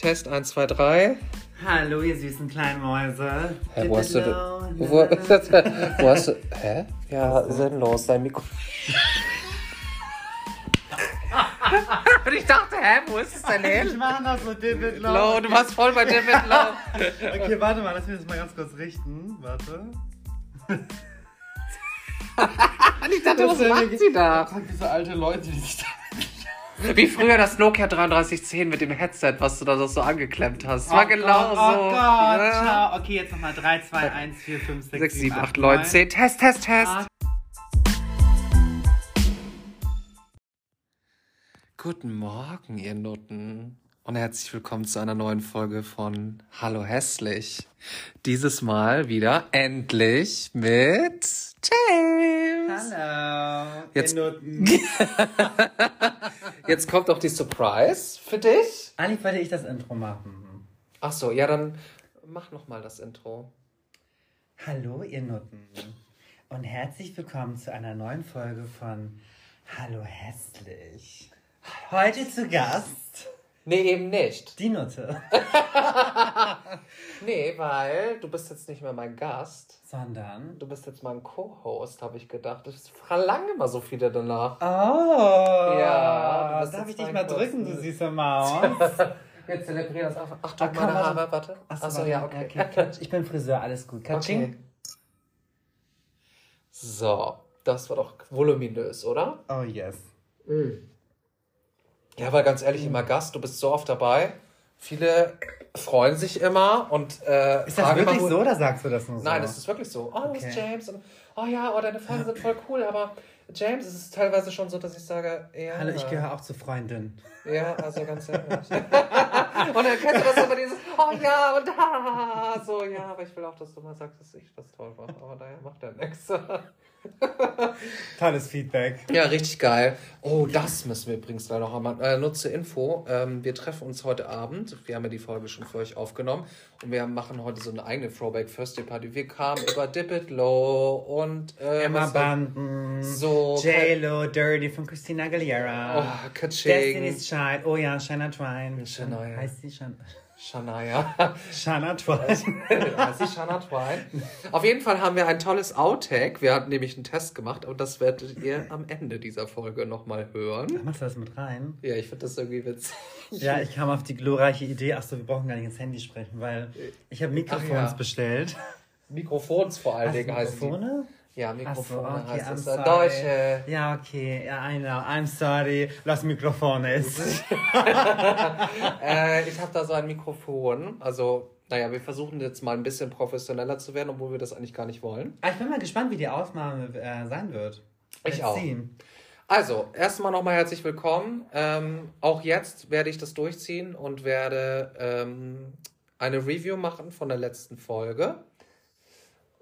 Test 1, 2, 3. Hallo, ihr süßen kleinen Mäuse. Hä, wo hast du denn- wo, wo hast du. Hä? Ja, sinnlos, dein Mikro. Und ich dachte, hä, wo ist es denn Ich hin? mach noch so David Low. Low, du warst voll bei David Low. Okay, warte mal, lass mich das mal ganz kurz richten. Warte. Und ich dachte, was macht sie da? Sag diese alte Leute, die sich da. Wie früher das Nokia 3310 mit dem Headset, was du da so angeklemmt hast. Das war Oh genau Gott, so. Oh Gott, Ja. ciao. Okay, jetzt nochmal 3, 2, 1, 4, 5, 6, 6, 7, 8, 9, 10. Test, Test, Test. Ah. Guten Morgen, ihr Nutten. Und herzlich willkommen zu einer neuen Folge von Hallo Hässlich. Dieses Mal wieder endlich mit James. Hallo. Jetzt- ihr Nutten. Jetzt kommt auch die Surprise für dich. Eigentlich wollte ich das Intro machen. Ach so, ja, dann mach noch mal das Intro. Hallo, ihr Nutten. Und herzlich willkommen zu einer neuen Folge von Hallo Hässlich. Heute zu Gast Nee, eben nicht. die Nutte. Nee, weil du bist jetzt nicht mehr mein Gast. Sondern. Du bist jetzt mein Co-Host, habe ich gedacht. Ich verlange immer so viele danach. Oh! Ja, du Darf ich dich mal drücken, du süße Maus? Wir zelebrieren das einfach. Achtung, Ah, komm, meine. Haare, warte. Achso, Achso, ja, okay. Katsch. Ich bin Friseur, alles gut. Katsching. okay. So, das war doch voluminös, oder? Oh yes. Ja, weil ganz ehrlich, immer Gast, du bist so oft dabei. Viele freuen sich immer und äh, Ist das fragen wirklich immer, so oder sagst du das nur so? Nein, es ist wirklich so. Oh, wo ist Okay. James? Und, oh ja, oh, deine Folgen sind voll cool, aber James, es ist teilweise schon so, dass ich sage, ja. Hallo, ich gehöre auch zur Freundin. Ja, also ganz ehrlich. und dann kennst du das immer dieses, oh ja, und da, so, ja, aber ich will auch, dass du mal sagst, dass ich das toll mache, aber daher macht er nichts. Tolles Feedback. Ja, richtig geil. Oh, das müssen wir übrigens gleich noch einmal. Äh, nur zur Info. Ähm, wir treffen uns heute Abend. Wir haben ja die Folge schon für euch aufgenommen. Und wir machen heute so eine eigene Throwback Thursday Party. Wir kamen über Dip It Low und äh, Emma Banden. So. J-Lo, Dirty von Christina Aguilera. Oh, Kaching. Destiny's Child. Oh ja, Shana Twain. Shania. Heißt sie Shana? Shania. Shana Twain. heißt sie Shania Twine? Auf jeden Fall haben wir ein tolles Outtake. Wir hatten nämlich einen Test gemacht und das werdet ihr am Ende dieser Folge nochmal hören. Machst du das mit rein? Ja, ich finde das irgendwie witzig. Ja, ich kam auf die glorreiche Idee. Achso, wir brauchen gar nicht ins Handy sprechen, weil ich habe Mikrofons ja. bestellt. Mikrofons vor allen Dingen heißt die. Mikrofone? Ja, Ach so, Mikrofone okay, heißt es. Deutsche. Ja, okay. Ja, I know. I'm sorry. Los Mikrofones. Äh, ich habe da so ein Mikrofon. Also, naja, wir versuchen jetzt mal ein bisschen professioneller zu werden, obwohl wir das eigentlich gar nicht wollen. Ah, ich bin mal gespannt, wie die Aufnahme äh, sein wird. Ich Let's auch. see. Also, erstmal nochmal herzlich willkommen. Ähm, auch jetzt werde ich das durchziehen und werde ähm, eine Review machen von der letzten Folge.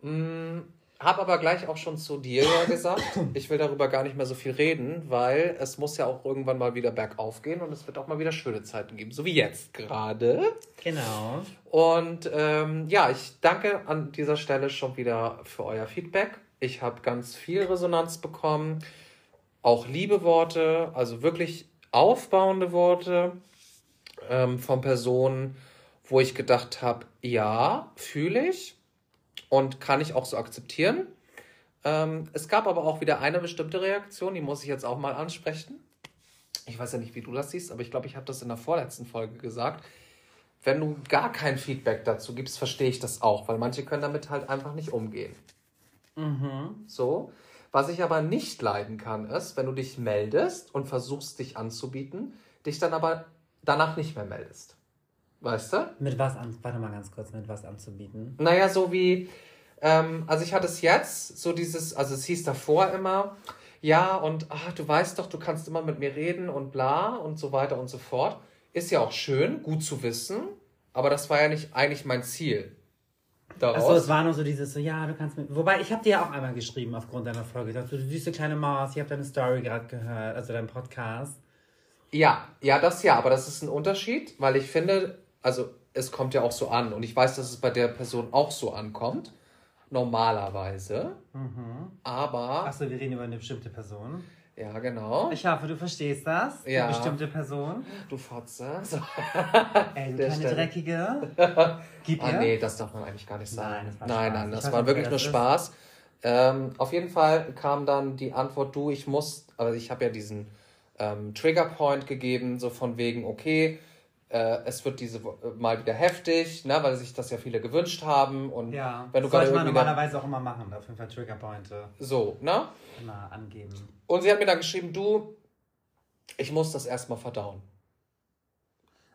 Mm, hab aber gleich auch schon zu dir ja gesagt, ich will darüber gar nicht mehr so viel reden, weil es muss ja auch irgendwann mal wieder bergauf gehen und es wird auch mal wieder schöne Zeiten geben, so wie jetzt gerade. Genau. Und ähm, ja, ich danke an dieser Stelle schon wieder für euer Feedback. Ich habe ganz viel Resonanz bekommen, auch liebe Worte, also wirklich aufbauende Worte ähm, von Personen, wo ich gedacht habe, ja, fühle ich und kann ich auch so akzeptieren. Ähm, es gab aber auch wieder eine bestimmte Reaktion, die muss ich jetzt auch mal ansprechen. Ich weiß ja nicht, wie du das siehst, aber ich glaube, ich habe das in der vorletzten Folge gesagt. Wenn du gar kein Feedback dazu gibst, verstehe ich das auch, weil manche können damit halt einfach nicht umgehen. Mhm. So. Was ich aber nicht leiden kann, ist, wenn du dich meldest und versuchst, dich anzubieten, dich dann aber danach nicht mehr meldest. Weißt du? Mit was an? Warte mal ganz kurz, mit was anzubieten. Naja, so wie, ähm, also ich hatte es jetzt, so dieses, also es hieß davor immer, ja, und ach, du weißt doch, du kannst immer mit mir reden und bla und so weiter und so fort. Ist ja auch schön, gut zu wissen, aber das war ja nicht eigentlich mein Ziel. Daraus. Achso, es war nur so dieses so, ja, du kannst mit. Wobei, ich habe dir ja auch einmal geschrieben aufgrund deiner Folge. Ich dachte, du süße kleine Maus, ich habe deine Story gerade gehört, also deinen Podcast. Ja, ja, das ja, aber das ist ein Unterschied, weil ich finde, also es kommt ja auch so an und ich weiß, dass es bei der Person auch so ankommt, normalerweise, aber Achso, wir reden über eine bestimmte Person. Ja, genau. Ich hoffe, du verstehst das. Ja. Eine bestimmte Person. Du Fotze. So. Ey, du kleine. Dreckige. Gib Ah, ihr. nee, das darf man eigentlich gar nicht sagen. Nein, nein, nein, das war wirklich nur. Spaß. Ähm, auf jeden Fall kam dann die Antwort, du, ich muss, also ich habe ja diesen ähm, Triggerpoint gegeben, so von wegen, okay, äh, es wird diese äh, mal wieder heftig, ne, weil sich das ja viele gewünscht haben und Ja, wenn du das sollte man normalerweise auch immer machen. Auf jeden Fall Triggerpointe so, ne? immer angeben. Und sie hat mir dann geschrieben, du, ich muss das erstmal verdauen.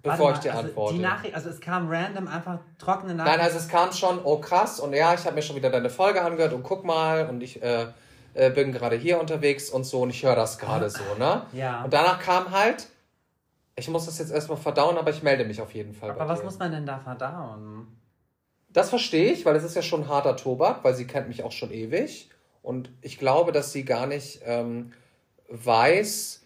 Bevor Warte ich dir mal, also antworte. Die Nachricht, also es kam random einfach trockene Nachricht. Nein, also es kam schon, oh krass, und ja, ich habe mir schon wieder deine Folge angehört und guck mal, und ich äh, äh, bin gerade hier unterwegs und so, und ich höre das gerade so, ne? Ja. Und danach kam halt, ich muss das jetzt erstmal verdauen, aber ich melde mich auf jeden Fall. Aber was dir. muss man denn da verdauen? Das verstehe ich, weil es ist ja schon harter Tobak, weil sie kennt mich auch schon ewig. Und ich glaube, dass sie gar nicht ähm, weiß,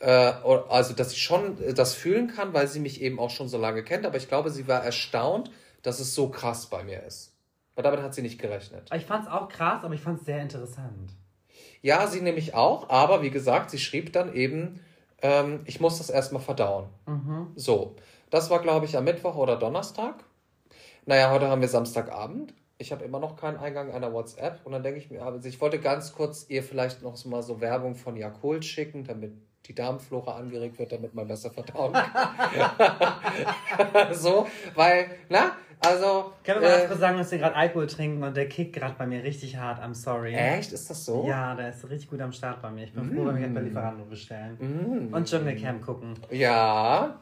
äh, also dass sie schon äh, das fühlen kann, weil sie mich eben auch schon so lange kennt. Aber ich glaube, sie war erstaunt, dass es so krass bei mir ist. Weil damit hat sie nicht gerechnet. Ich fand es auch krass, aber ich fand es sehr interessant. Ja, sie nämlich auch, aber wie gesagt, sie schrieb dann eben, ähm, ich muss das erstmal verdauen. Mhm. So, das war, glaube ich, am Mittwoch oder Donnerstag. Naja, heute haben wir Samstagabend. Ich habe immer noch keinen Eingang einer WhatsApp. Und dann denke ich mir, also ich wollte ganz kurz ihr vielleicht noch so mal so Werbung von Jakult schicken, damit die Darmflora angeregt wird, damit man besser verdauen kann. so, weil, na, also. Können wir mal äh, sagen, dass wir gerade Alkohol trinken und der kickt gerade bei mir richtig hart. I'm sorry. echt? Ist das so? Ja, der ist richtig gut am Start bei mir. Ich bin froh, wenn wir jetzt bei Lieferando bestellen. Mm. Und Dschungelcamp gucken. Ja.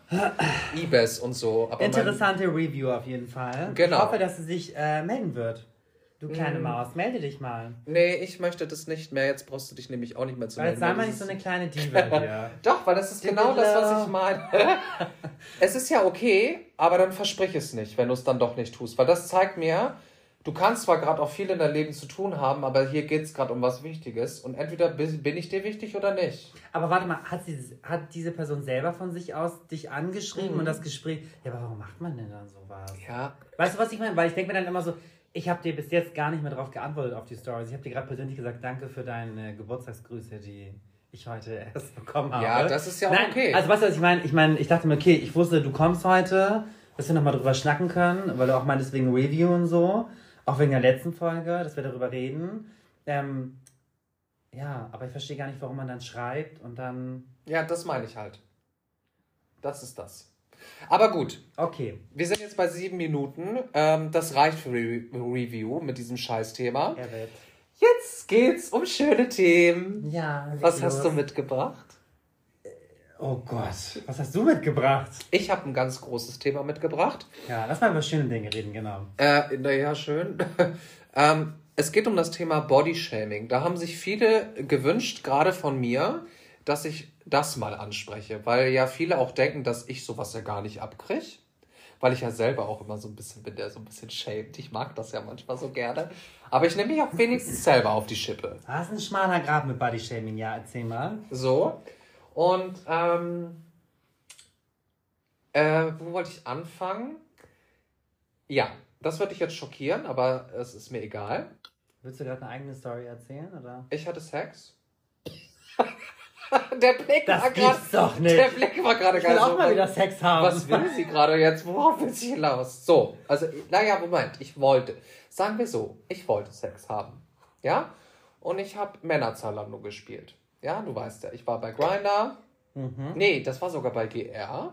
Ibis und so. Aber Interessante Review auf jeden Fall. Genau. Ich hoffe, dass sie sich äh, melden wird. Du kleine Mm. Maus, melde dich mal. Nee, ich möchte das nicht mehr. Jetzt brauchst du dich nämlich auch nicht mehr zu melden. sei mal nicht so eine kleine Diva hier. Doch, weil das ist genau das, was ich meine. es ist ja okay, aber dann versprich es nicht, wenn du es dann doch nicht tust. Weil das zeigt mir, du kannst zwar gerade auch viel in deinem Leben zu tun haben, aber hier geht es gerade um was Wichtiges. Und entweder bin bin ich dir wichtig oder nicht. Aber warte mal, hat, sie, hat diese Person selber von sich aus dich angeschrieben Mhm. und das Gespräch. Ja, aber warum macht man denn dann sowas? Ja. Weißt du, was ich meine? Weil ich denke mir dann immer so, ich habe dir bis jetzt gar nicht mehr darauf geantwortet auf die Stories. Ich habe dir gerade persönlich gesagt, danke für deine Geburtstagsgrüße, die ich heute erst bekommen habe. Ja, das ist ja auch Nein, okay. Also weißt du, was ich meine? Ich meine, ich dachte mir, okay, ich wusste, du kommst heute, dass wir nochmal drüber schnacken können, weil du auch meintest wegen Review und so. Auch wegen der letzten Folge, dass wir darüber reden. Ähm, ja, aber ich verstehe gar nicht, warum man dann schreibt und dann. Ja, das meine ich halt. Das ist das. Aber gut, Okay. wir sind jetzt bei sieben Minuten. Ähm, das reicht für Re Review mit diesem Scheißthema. Jetzt geht's um schöne Themen. Ja. Was hast du mitgebracht? Oh Gott, was hast du mitgebracht? Ich habe ein ganz großes Thema mitgebracht. Ja, lass mal über schöne Dinge reden, genau. Äh, naja, schön. ähm, es geht um das Thema Bodyshaming. Da haben sich viele gewünscht, gerade von mir, dass ich das mal anspreche, weil ja viele auch denken, dass ich sowas ja gar nicht abkriege. Weil ich ja selber auch immer so ein bisschen bin, der so ein bisschen shamed. Ich mag das ja manchmal so gerne. Aber ich nehme mich auch wenigstens selber auf die Schippe. Das ist ein schmaler Grab mit Bodyshaming, ja, erzähl mal. So. Und ähm, äh, wo wollte ich anfangen? Ja, das wird dich jetzt schockieren, aber es ist mir egal. Willst du gerade eine eigene Story erzählen, oder? Ich hatte Sex. der Blick Das war gerade. doch nicht. Der Blick war gerade Ich will geil. auch so, mal wieder Sex haben. Was will sie gerade jetzt? Worauf will sie hinaus? So, also, naja, Moment, ich wollte. Sagen wir so, ich wollte Sex haben. Ja? Und ich habe Männerzalando gespielt. Ja, du weißt ja, ich war bei Grinder. Mhm. Nee, das war sogar bei GR.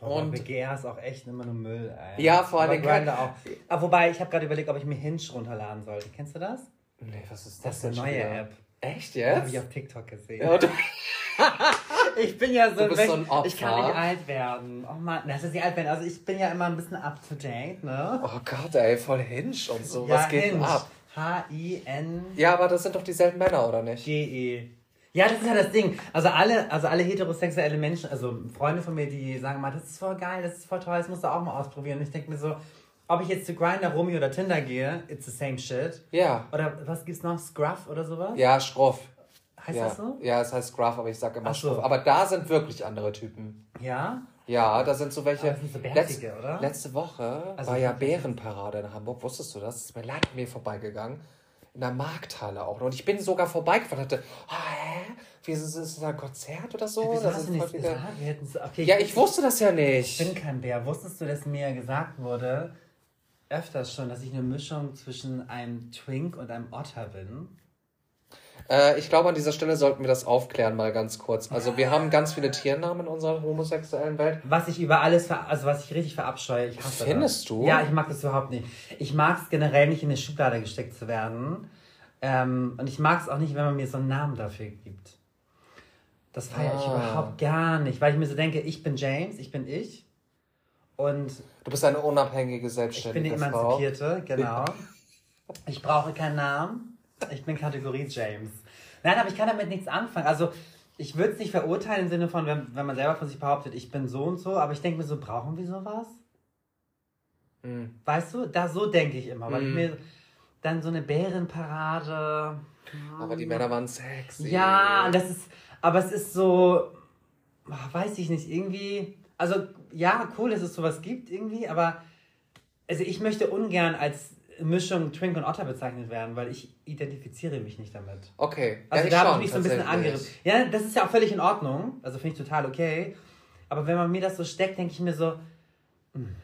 Oh, Und- BGR ist auch echt immer nur Müll, ey. Ja, vor allem Grindr auch. Aber wobei, ich habe gerade überlegt, ob ich mir Hinge runterladen sollte. Kennst du das? Nee, was ist Das das, ist eine neue? App. Echt Habe ich jetzt? auf TikTok gesehen. Ja, Ich bin ja so, Du bist so ein Opfer. Ich kann nicht alt werden. Oh Mann, das ist nicht alt werden. Also ich bin ja immer ein bisschen up to date, ne? oh Gott, ey, voll Hinge und so. ja, was geht denn Hinge. ab? H-I-N-G-E. Ja, aber das sind doch dieselben Männer, oder nicht? Ja, das ist ja das Ding. Also alle, also alle heterosexuelle Menschen, also Freunde von mir, die sagen mal, das ist voll geil, das ist voll toll, das musst du auch mal ausprobieren. Und ich denke mir so, ob ich jetzt zu Grindr, Romy oder Tinder gehe, it's the same shit. Ja. Oder was gibt's noch? Scruff oder sowas? Ja, Schroff. Heißt ja. das so? Ja, es heißt Graph, aber ich sag immer Ach so. Schroff. Aber da sind wirklich andere Typen. Ja? Ja, da sind so welche. Aber das sind so bärtige, oder? Letzte Woche Also war ja? Bärenparade in Hamburg. Wusstest du das? Das ist mir leider mir vorbeigegangen. in der Markthalle auch. Und ich bin sogar vorbeigefahren und dachte, oh, hä? Wie ist es ist das ein Konzert oder so? Wieso Das ist voll wieder- gesagt? Wir okay, Ja, ich wusste das ja Ich nicht. bin kein Bär. Wusstest du, dass mir gesagt wurde, öfters schon, dass ich eine Mischung zwischen einem Twink und einem Otter bin? Äh, ich glaube, an dieser Stelle sollten wir das aufklären, mal ganz kurz. Also, wir haben ganz viele Tiernamen in unserer homosexuellen Welt. Was ich über alles, also was ich richtig verabscheue, ich hasse Findest das. du? Ja, ich mag das überhaupt nicht. Ich mag es generell nicht, in eine Schublade gesteckt zu werden. Ähm, und ich mag es auch nicht, wenn man mir so einen Namen dafür gibt. Das feiere ich Ah. überhaupt gar nicht, weil ich mir so denke, ich bin James, ich bin ich. Und Du bist eine unabhängige, ich bin selbstständige die Frau. Emanzipierte, genau. Ich brauche keinen Namen. Ich bin Kategorie James. Nein, aber ich kann damit nichts anfangen. Also, ich würde es nicht verurteilen im Sinne von, wenn, wenn man selber von sich behauptet, ich bin so und so, aber ich denke mir so, brauchen wir sowas? Hm. Weißt du, da so denke ich immer, weil Mhm. ich mir dann so eine Bärenparade. Aber die Männer waren sexy. Ja, das ist, aber es ist so, weiß ich nicht, irgendwie, also ja, cool, dass es sowas gibt irgendwie, aber also ich möchte ungern als Mischung Twink und Otter bezeichnet werden, weil ich identifiziere mich nicht damit. Okay. Also ja, da habe ich mich so ein bisschen angerissen. Ja, das ist ja auch völlig in Ordnung, also finde ich total okay, aber wenn man mir das so steckt, denke ich mir so, hm,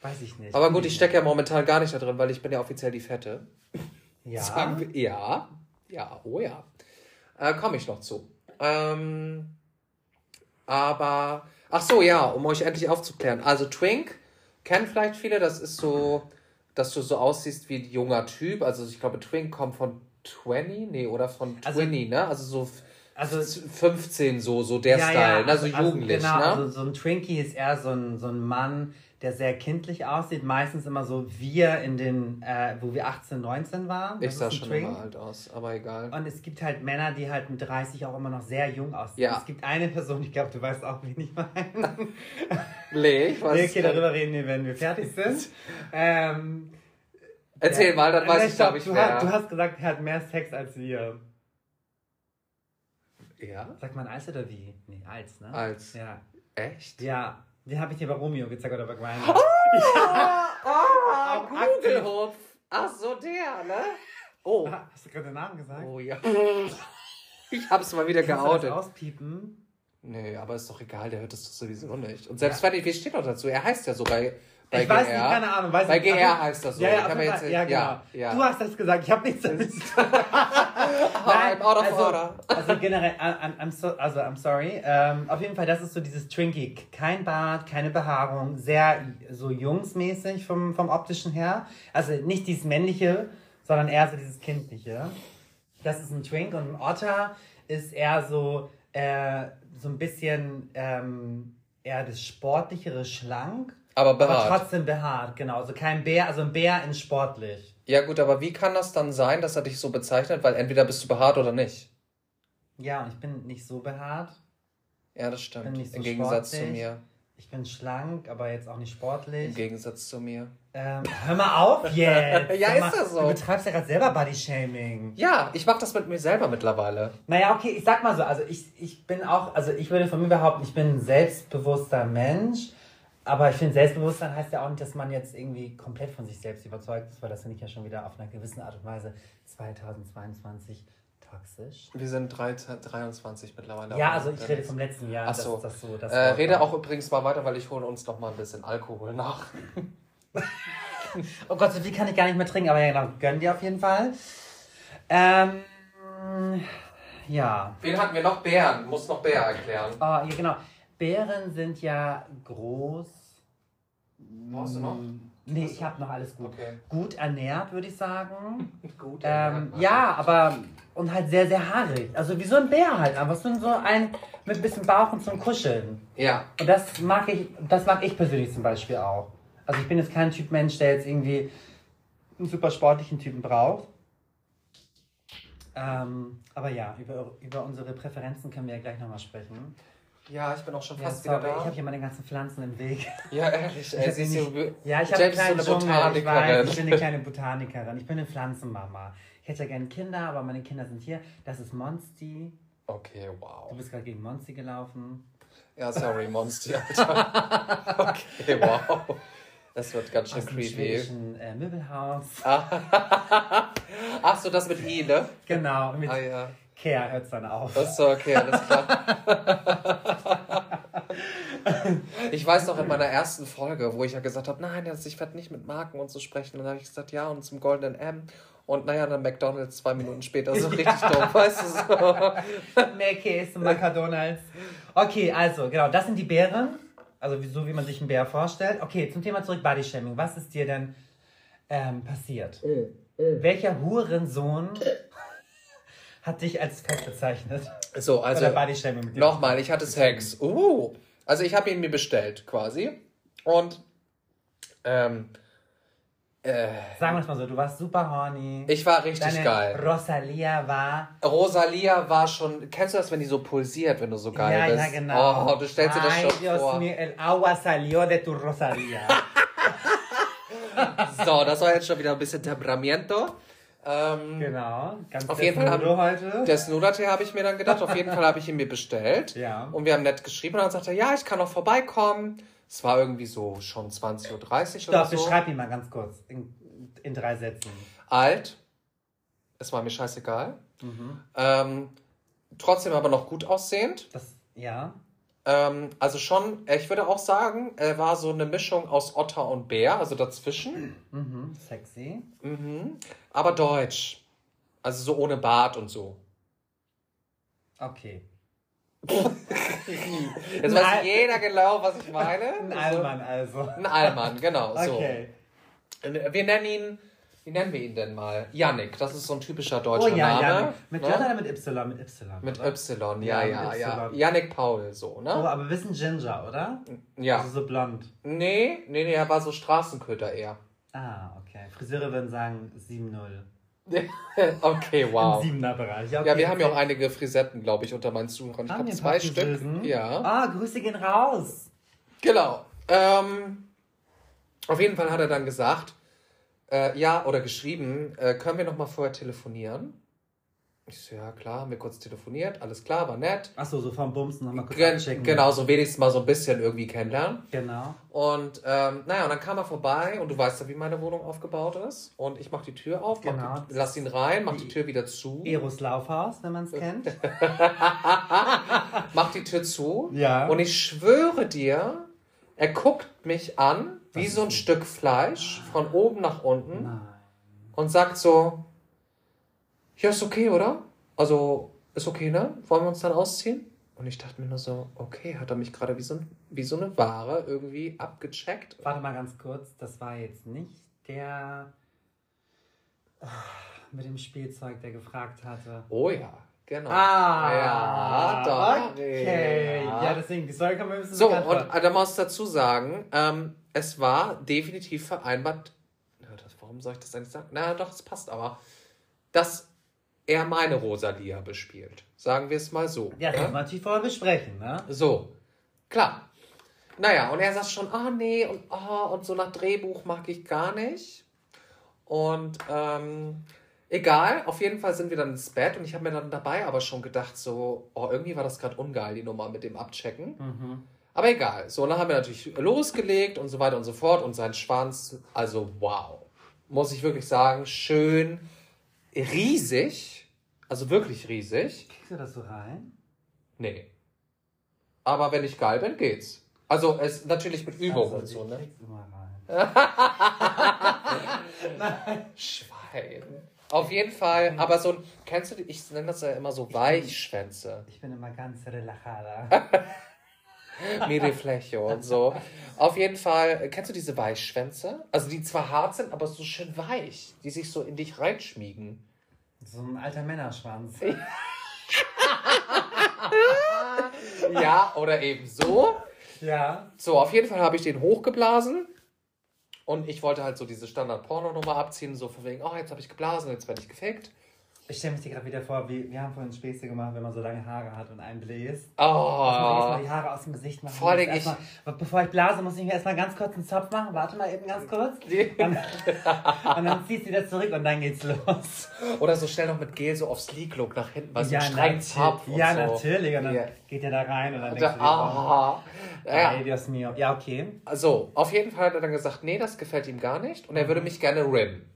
weiß ich nicht. Aber gut, ich stecke ja momentan gar nicht da drin, weil ich bin ja offiziell die Fette. ja. Sagen wir, ja. Ja, oh ja. Äh, Komme ich noch zu. Ähm, aber, ach so, ja, um euch endlich aufzuklären. Also Twink kennen vielleicht viele, das ist so, dass du so aussiehst wie ein junger Typ. Also ich glaube, Twink kommt von 20, nee, oder von Also- 20, ne? Also so Also- 15, so, so der Style, ne? So jugendlich, genau, ne? Also so ein Twinkie ist eher so ein, so ein Mann, der sehr kindlich aussieht. Meistens immer so wir in den, äh, wo wir 18, 19 waren. ich Das sah ist ein schon Twink. immer alt aus, aber egal. Und es gibt halt Männer, die halt mit 30 auch immer noch sehr jung aussehen. Ja. Es gibt eine Person, ich glaube, du weißt auch, wen ich meine. Lee, ich weiß Nee, es okay, nicht. darüber reden wir, wenn wir fertig sind. ähm, Erzähl mal, dann weiß Nee, ich, stopp, glaube ich, du, hast, du hast gesagt, er hat mehr Sex als wir. ja? Sagt man als oder wie? Nee, als, ne? Als. Ja. Echt? Ja, den habe ich dir bei Romeo gezeigt oder bei Grindr. Ah, ah, Auch aktiv. Google-Hupf. Ach so, der, ne? Oh. Ah, Hast du gerade den Namen gesagt? Oh ja. Ich hab's mal wieder Kannst du das geoutet. auspiepen? Nee, aber ist doch egal, der hört es doch sowieso nicht. Und selbst wenn ich, wie steht noch dazu? Er heißt ja so bei, ich GR. weiß nicht, keine Ahnung. Weiß Bei nicht. GR heißt das so. Ja, ja, jetzt- ja, genau. ja, ja. Du hast das gesagt, ich habe nichts damit zu tun. I'm out of also, order. also generell, I'm, I'm so, also I'm sorry. Ähm, auf jeden Fall, das ist so dieses Twinkie. Kein Bart, keine Behaarung, sehr so jungsmäßig vom, vom optischen her. Also nicht dieses männliche, sondern eher so dieses kindliche. Das ist ein Twink und ein Otter ist eher so, äh, so ein bisschen ähm, eher das sportlichere, schlank. Aber Aber behaart. trotzdem behaart, genau. Also kein Bär, also ein Bär in sportlich. Ja gut, aber wie kann das dann sein, dass er dich so bezeichnet? Weil entweder bist du behaart oder nicht. Ja, und ich bin nicht so behaart. Ja, das stimmt. Bin nicht so Im Gegensatz sportlich. zu mir. Ich bin schlank, aber jetzt auch nicht Im sportlich. Gegensatz zu mir. Ähm, hör mal auf jetzt! Ja, Sag ist mal, das so. Du betreibst ja gerade selber Body-Shaming. Ja, ich mach das mit mir selber mittlerweile. Naja, okay, ich sag mal so, also ich, ich bin auch, also ich würde von mir behaupten, ich bin ein selbstbewusster Mensch, aber ich finde, Selbstbewusstsein heißt ja auch nicht, dass man jetzt irgendwie komplett von sich selbst überzeugt ist, weil das finde ich ja schon wieder auf einer gewissen Art und Weise 2022 toxisch. Wir sind 13, 23 mittlerweile. Ja, also ich rede vom letzten Jahr. Ach so. Das, das so das Äh, rede auch übrigens mal weiter, weil ich hole uns noch mal ein bisschen Alkohol nach. Oh Gott, so viel kann ich gar nicht mehr trinken, aber ja, genau, gönn dir auf jeden Fall. Ähm, ja. Wen hatten wir noch? Bären. Muss noch Bär erklären. Oh, ja, genau. Bären sind ja groß. Brauchst du noch? Nee, ich habe noch alles gut. Okay. Gut ernährt, würde ich sagen. Gut. Ähm, ja, aber und halt sehr, sehr haarig. Also wie so ein Bär halt, einfach so so ein mit ein bisschen Bauch und zum Kuscheln. Ja. Und das mag ich, das mag ich persönlich zum Beispiel auch. Also ich bin jetzt kein Typ Mensch, der jetzt irgendwie einen super sportlichen Typen braucht. Ähm, aber ja, über, über unsere Präferenzen können wir ja gleich nochmal sprechen. Ja, ich bin auch schon Ja, fast sorry, wieder ich da. habe hier meine ganzen Pflanzen im Weg. Ja, ehrlich, Ich ey, hier du, nicht- ja, ich habe ist so eine Dschungel, ich Botanikerin. weiß, ich bin eine kleine Botanikerin. Ich bin eine Pflanzenmama. Ich hätte ja gerne Kinder, aber meine Kinder sind hier. Das ist Monsti. Okay, wow. Du bist gerade gegen Monsti gelaufen. Ja, sorry, Monster, Alter. Okay, wow. Das wird ganz schön Aus dem creepy. schwedischen äh, Möbelhaus. Ach so, das mit I, ne? Genau, mit Ah ja. Care hört es dann auf. Das ist so okay, alles klar. ich weiß noch in meiner ersten Folge, wo ich ja gesagt habe, nein, also ich werde nicht mit Marken und so sprechen. Und dann habe ich gesagt, ja, und zum Goldenen M. Und naja, dann McDonalds zwei Minuten später, so richtig dumm, weißt du so. Mackey's und McDonalds. Okay, also, genau, das sind die Bären. Also, so wie man sich einen Bär vorstellt. Okay, zum Thema zurück, Bodyshaming. Was ist dir denn ähm, passiert? Welcher Hurensohn hat dich als fett bezeichnet? So, also nochmal, ich hatte Sex. Uh, also ich habe ihn mir bestellt quasi. Und ähm, äh, Sagen wir es mal so, du warst super horny. ich war richtig Deine geil. Rosalia war. Rosalia war schon, kennst du das, wenn die so pulsiert, wenn du so geil ja, bist? ja, genau. Oh, du stellst dir das Ay, schon Dios vor. mío, el agua salió de tu Rosalia. So, das war jetzt schon wieder ein bisschen Temperamiento. Ähm, genau. Ganz Auf jeden Fall haben- Desnudo heute. Der Snooder-Tee habe ich mir dann gedacht. Auf jeden Fall habe ich ihn mir bestellt. Ja. Und wir haben nett geschrieben und dann sagte er, ja, ich kann noch vorbeikommen. Es war irgendwie so schon 20.30 Uhr oder Stopp, so. beschreib ihn mal ganz kurz. In, in drei Sätzen. Alt. Es war mir scheißegal. Mhm. Ähm, trotzdem aber noch gut aussehend. Das, ja. Ähm, also schon, ich würde auch sagen, er war so eine Mischung aus Otter und Bär, also dazwischen. Mhm. Sexy. Mhm. Aber deutsch. Also so ohne Bart und so. Okay. Jetzt weiß Al- jeder genau, was ich meine. Ein Allmann also. Ein Allmann, genau. Okay. So. Wir nennen ihn, wie nennen wir ihn denn mal? Yannick, das ist so ein typischer Oh deutscher ja, Name. ja. Mit ne? J oder mit Y? Mit Y. Mit oder? Y, ja, Ja, ja, ja. Yannick Paul, so, Oh, ne? aber wir sind Ginger, oder? Ja. Also so blond. Nee, nee, nee, er war so Straßenköter eher. Ah, okay. Friseure würden sagen 7-0. okay, wow. Im 7er Bereich. Okay. Ja, wir haben ja auch einige Frisetten, glaube ich, unter meinen Zuhörern. Ich habe zwei Stück. Ja. Ah, Grüße gehen raus. Genau. Ähm, auf jeden Fall hat er dann gesagt, äh, ja, oder geschrieben, äh, können wir noch mal vorher telefonieren? Ich so, ja, klar, haben wir kurz telefoniert, alles klar, war nett. Achso, so vom Bumsen nochmal kurz Gen abchecken. genau, so wenigstens mal so ein bisschen irgendwie kennenlernen. Genau. Und ähm, naja, und dann kam er vorbei und du weißt ja, wie meine Wohnung aufgebaut ist. Und ich mach die Tür auf, Genau. die, lass ihn rein, mach die Tür wieder zu, Eros Laufhaus, wenn man es kennt. mach die Tür zu. Ja. Und ich schwöre dir, er guckt mich an, wie so ein Stück Fleisch, von oben nach unten, Nein. und sagt so, ja, ist okay, oder? Also, ist okay, ne? Wollen wir uns dann ausziehen? Und ich dachte mir nur so, okay, hat er mich gerade wie so, wie so eine Ware irgendwie abgecheckt? Warte mal ganz kurz, das war jetzt nicht der ah, mit dem Spielzeug, der gefragt hatte. Oh ja, genau. Ah, ja, doch. okay. Ja. Ja. deswegen, die Story kommt mir ein bisschen So, und da muss ich dazu sagen, ähm, es war definitiv vereinbart, das, warum soll ich das eigentlich sagen? Na doch, es passt aber, dass er meine Rosalia bespielt. Sagen wir es mal so. Ja, das muss man natürlich vorher besprechen, ne? So, klar. Naja, und er sagt schon, ah nee, und, oh, und so nach Drehbuch mag ich gar nicht. Und ähm, egal, auf jeden Fall sind wir dann ins Bett und ich habe mir dann dabei aber schon gedacht, so, oh, irgendwie war das gerade ungeil, die Nummer mit dem Abchecken. Mhm. Aber egal. So, und dann haben wir natürlich losgelegt und so weiter und so fort. Und sein Schwanz, also wow. Muss ich wirklich sagen, schön, riesig. Also wirklich riesig. Kriegst du das so rein? Nee. Aber wenn ich geil bin, geht's. Also es natürlich mit Übung Also, und so, ich ne? immer rein. Schwein. Auf jeden Fall, aber so ein, kennst du die, ich nenne das ja immer so Weichschwänze. Ich bin immer ganz relajada. Miri Flecho und so. Auf jeden Fall, kennst du diese Weichschwänze? Also die zwar hart sind, aber so schön weich, die sich so in dich reinschmiegen. So ein alter Männerschwanz. Ja, oder eben so. Ja. So, auf jeden Fall habe ich den hochgeblasen. Und ich wollte halt so diese Standard-Porno-Nummer abziehen, so von wegen, oh, jetzt habe ich geblasen, jetzt werde ich gefickt. Ich stelle mir dir gerade wieder vor, wie, wir haben vorhin Späße gemacht, wenn man so lange Haare hat und einen bläst. Oh. Erstmal die Haare aus dem Gesicht machen. Vor Muss ich- erstmal- bevor ich blase, muss ich mir erstmal ganz kurz einen Zopf machen. Warte mal eben ganz kurz. Und, und dann ziehst du wieder zurück und dann geht's los. Oder so schnell noch mit Gel so auf Sleek-Look nach hinten, weil so ja, ein streng. Zopf und ja so. natürlich. Und dann Ja. geht er da rein und dann Und denkst du dir, oh, ah, Ay, ja. Dios mio. Ja, okay. So, auf jeden Fall hat er dann gesagt, nee, das gefällt ihm gar nicht und er würde mich gerne rimmen.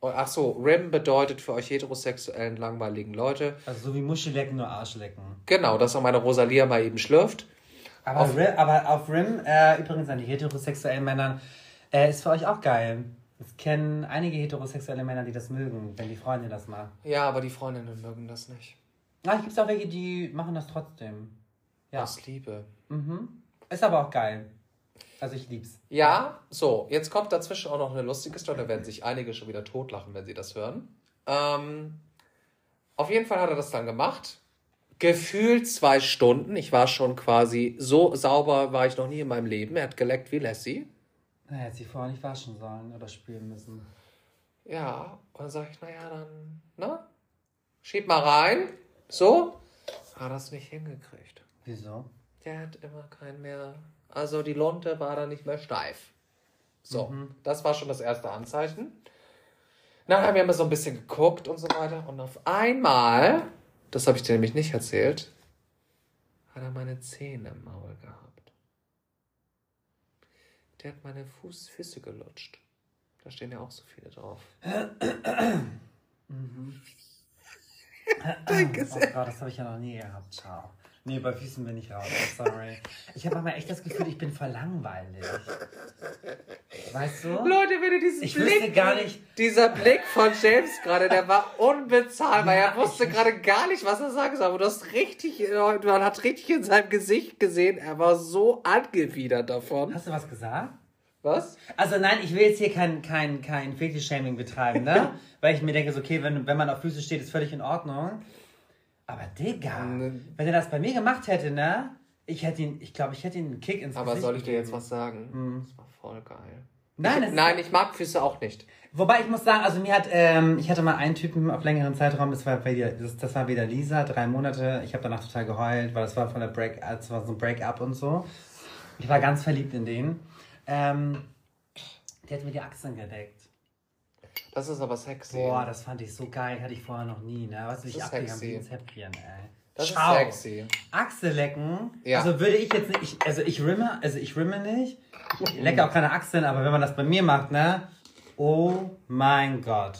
Und, ach so, Rim bedeutet für euch heterosexuellen, langweiligen Leute. Also so wie Muschi lecken, nur Arsch lecken. Genau, dass auch meine Rosalia mal eben schlürft. Aber auf Rim, aber auf Rim äh, übrigens an die heterosexuellen Männern, äh, ist für euch auch geil. Es kennen einige heterosexuelle Männer, die das mögen, wenn die Freundin das macht. Ja, aber die Freundinnen mögen das nicht. Ah, es gibt auch welche, die machen das trotzdem. Ja. Aus Liebe. Mhm. Ist aber auch geil. Also ich lieb's. Ja, so, jetzt kommt dazwischen auch noch eine lustige Story. Da werden sich einige schon wieder totlachen, wenn sie das hören. Ähm, auf jeden Fall hat er das dann gemacht. Gefühlt zwei Stunden. Ich war schon quasi so sauber, war ich noch nie in meinem Leben. Er hat geleckt wie Lassie. Na, hätte sie vorher nicht waschen sollen oder spülen müssen. Ja, und dann sage ich, naja, dann, ne? Schieb mal rein. So. Hat das nicht hingekriegt. Wieso? Der hat immer keinen mehr. Also die Lunte war dann nicht mehr steif. So, das war schon das erste Anzeichen. Nachher haben wir so ein bisschen geguckt und so weiter. Und auf einmal, das habe ich dir nämlich nicht erzählt, hat er meine Zähne im Maul gehabt. Der hat meine Fuß, Füße gelutscht. Da stehen ja auch so viele drauf. Danke sehr. Oh Gott, das habe ich ja noch nie gehabt. Ciao. Nee, bei Füßen bin ich raus. Sorry. Ich habe manchmal echt das Gefühl, ich bin voll langweilig. Weißt du? Leute, wenn ihr diesen Ich Blick, gar nicht- dieser Blick von James gerade, der war unbezahlbar. Ja, er wusste gerade gar nicht, was er sagen soll. Aber du hast richtig, man hat richtig in seinem Gesicht gesehen, er war so angewidert davon. Hast du was gesagt? Was? Also nein, ich will jetzt hier kein, kein, kein Fetisch-Shaming betreiben, ne? Weil ich mir denke, so, okay, wenn, wenn man auf Füße steht, ist völlig in Ordnung. Aber Digga, Ne. wenn er das bei mir gemacht hätte, ne? Ich hätte ihn, ich glaube, ich hätte ihn einen Kick ins Aber Gesicht soll ich dir jetzt was sagen? Das war voll geil. Nein, ich, nein, ich mag Füße auch nicht. Wobei ich muss sagen, also mir hat, ähm, ich hatte mal einen Typen auf längeren Zeitraum, das war wieder, das, das war wieder Lisa, drei Monate. Ich habe danach total geheult, weil das war von der Break, das war so ein Break-up und so. Ich war ganz verliebt in den. Ähm, der hat mir die Achseln gedeckt. Das ist aber sexy. Boah, das fand ich so geil, hatte ich vorher noch nie, ne? Weißt du, wie ich ist abgegangen wie ins Häppchen, ey. das Schau. ist sexy. Achsel lecken. Ja. Also würde ich jetzt nicht, ich, also ich rimme, also ich rimme nicht. Ich lecke auch keine Achseln, aber wenn man das bei mir macht, ne? Oh mein Gott.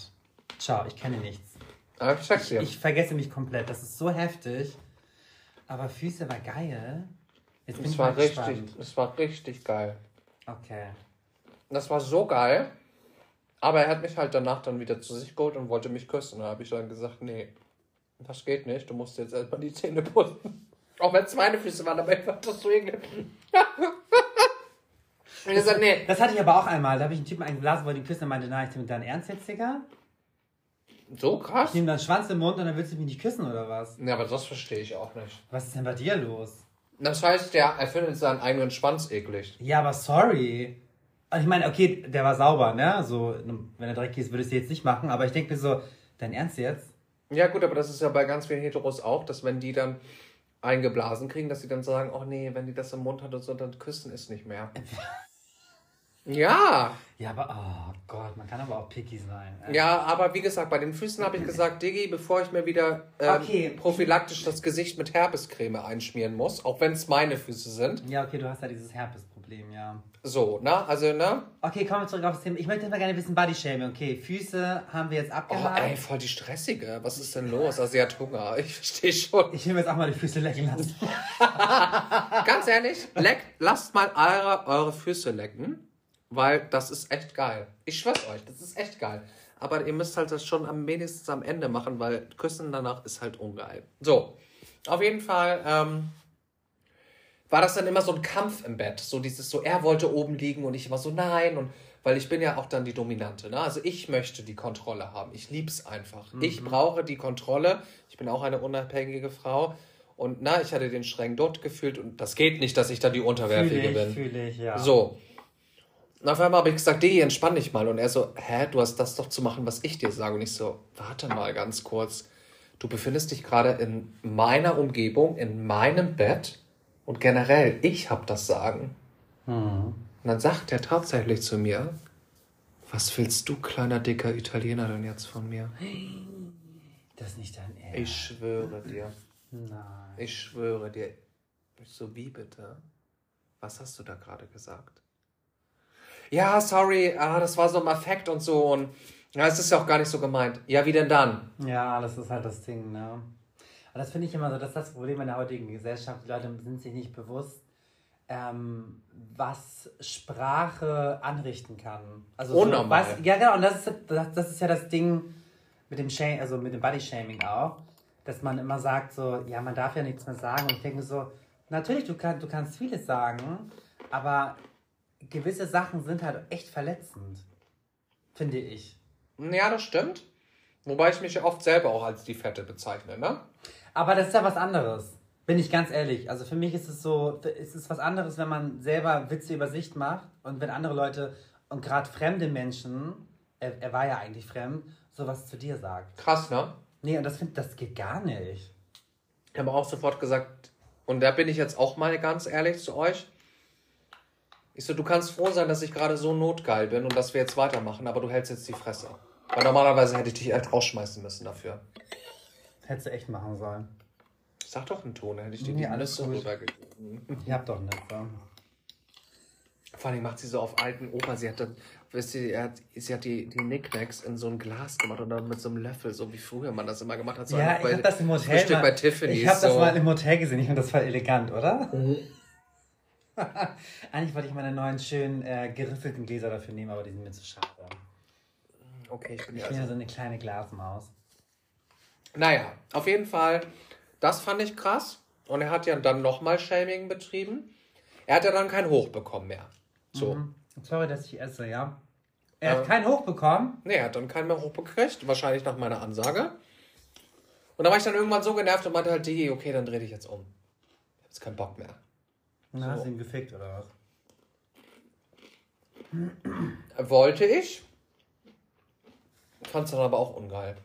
Ciao, ich kenne nichts. Aber sexy. Ich vergesse mich komplett. Das ist so heftig. Aber Füße war geil. Jetzt bin es ich war mal richtig, gespannt. es war richtig geil. Okay. Das war so geil. Aber er hat mich halt danach dann wieder zu sich geholt und wollte mich küssen. Da habe ich dann gesagt, nee, das geht nicht. Du musst jetzt erstmal die Zähne putzen. Auch wenn es meine Füße waren, aber ich fand das so und er sagt, nee. Das hatte ich aber auch einmal. Da habe ich einen Typen eingeblasen, wollte ihn küssen und meinte, nein, ich mit deinem Ernst jetzt, Digga? So krass? Ich nehme deinen Schwanz im Mund und dann willst du mich nicht küssen oder was? Ja, aber das verstehe ich auch nicht. Was ist denn bei dir los? Das heißt, der, er findet seinen eigenen Schwanz eklig. Ja, aber sorry. Und ich meine, okay, der war sauber, ne? So, wenn er dreckig ist, würdest du jetzt nicht machen. Aber ich denke mir so, dein Ernst jetzt? Ja, gut, aber das ist ja bei ganz vielen Heteros auch, dass wenn die dann eingeblasen kriegen, dass sie dann sagen, oh nee, wenn die das im Mund hat und so, dann küssen ist nicht mehr. ja, Ja, aber, oh Gott, man kann aber auch picky sein. ja, aber wie gesagt, bei den Füßen habe ich gesagt, Diggi, bevor ich mir wieder ähm, Okay. prophylaktisch das Gesicht mit Herpescreme einschmieren muss, auch wenn es meine Füße sind. Ja, okay, du hast ja dieses Herpesproblem, ja. So, ne? Also, ne? Okay, kommen wir zurück auf das Thema. Ich möchte mal gerne wissen, Bodyshaming. Okay, Füße haben wir jetzt Oh, abgehakt. ey, voll die stressige. Was ist denn los? Also, sie hat Hunger. Ich verstehe schon. ich will mir jetzt auch mal die Füße lecken lassen. Ganz ehrlich, leckt, lasst mal eure, eure Füße lecken, weil das ist echt geil. Ich schwör's euch, das ist echt geil. Aber ihr müsst halt das schon am wenigstens am Ende machen, weil Küssen danach ist halt ungeil. So, auf jeden Fall ähm, war das dann immer so ein Kampf im Bett. So dieses so, er wollte oben liegen und ich immer so, nein. Und weil ich bin ja auch dann die Dominante. Ne? Also ich möchte die Kontrolle haben. Ich lieb's einfach. Ich brauche die Kontrolle. Ich bin auch eine unabhängige Frau. Und na, ich hatte den strengen Dutt gefühlt und das geht nicht, dass ich dann die Unterwerfige bin. ich, fühle ich, ja. So. Und auf einmal habe ich gesagt, Digi, entspann dich mal. Und er so, hä, du hast das doch zu machen, was ich dir sage. Und ich so, warte mal ganz kurz. Du befindest dich gerade in meiner Umgebung, in meinem Bett. Und generell, ich habe das Sagen. Hm. Und dann sagt er tatsächlich zu mir, was willst du, kleiner, dicker Italiener, denn jetzt von mir? Das ist nicht dein Ernst. Ich schwöre dir. Nein. Ich schwöre dir. Ich so, wie bitte? Was hast du da gerade gesagt? Ja, sorry, ah, das war so im Affekt und so. Und Ja, es ist ja auch gar nicht so gemeint. Ja, wie denn dann? Ja, das ist halt das Ding, ne? Und das finde ich immer so, das ist das Problem in der heutigen Gesellschaft. Die Leute sind sich nicht bewusst, ähm, was Sprache anrichten kann. Also so, was, ja, genau, und das ist, das, das ist ja das Ding mit dem Shame, also mit dem Body-Shaming auch, dass man immer sagt so, ja, man darf ja nichts mehr sagen. Und ich denke so, natürlich, du, kann, du kannst vieles sagen, aber gewisse Sachen sind halt echt verletzend. Finde ich. Ja, das stimmt. Wobei ich mich ja oft selber auch als die Fette bezeichne, ne? Aber das ist ja was anderes. Bin ich ganz ehrlich. Also für mich ist es so, es ist was anderes, wenn man selber Witze über sich macht und wenn andere Leute und gerade fremde Menschen, er, er war ja eigentlich fremd, sowas zu dir sagt. Krass, ne? Nee, und das, find, das geht gar nicht. Ich habe auch sofort gesagt, und da bin ich jetzt auch mal ganz ehrlich zu euch. Ich so, du kannst froh sein, dass ich gerade so notgeil bin und dass wir jetzt weitermachen, aber du hältst jetzt die Fresse. Weil normalerweise hätte ich dich echt rausschmeißen müssen dafür. Hättest du echt machen sollen. Sag doch einen Ton, hätte ich dir Nee, die alles rübergegeben. Ich hab doch nicht. So. Vor allem macht sie so auf alten Opa. Sie hat dann, wisst ihr, hat, sie hat die, die Knickknacks in so ein Glas gemacht und dann mit so einem Löffel, so wie früher man das immer gemacht hat. So Ja, ich hab das im Hotel. Mal- bei Tiffany's. Ich hab das so. mal im Hotel gesehen. Ich fand das voll elegant, oder? Eigentlich wollte ich meine neuen schönen äh, geriffelten Gläser dafür nehmen, aber die sind mir zu schade. Okay, ich bin Ich ja bin ja also. so eine kleine Glasmaus. Naja, auf jeden Fall, das fand ich krass. Und er hat ja dann nochmal Shaming betrieben. Er hat ja dann kein Hoch bekommen mehr. So. Mhm. Sorry, dass ich esse, ja. Er hat Äh. kein Hoch bekommen. Nee, er hat dann keinen mehr hochbekriegt, wahrscheinlich nach meiner Ansage. Und da war ich dann irgendwann so genervt und meinte halt, Digi, okay, dann dreh dich jetzt um. Ich hab jetzt keinen Bock mehr. Na, hast du ihn gefickt oder was? Wollte ich. Fand's dann aber auch ungeil.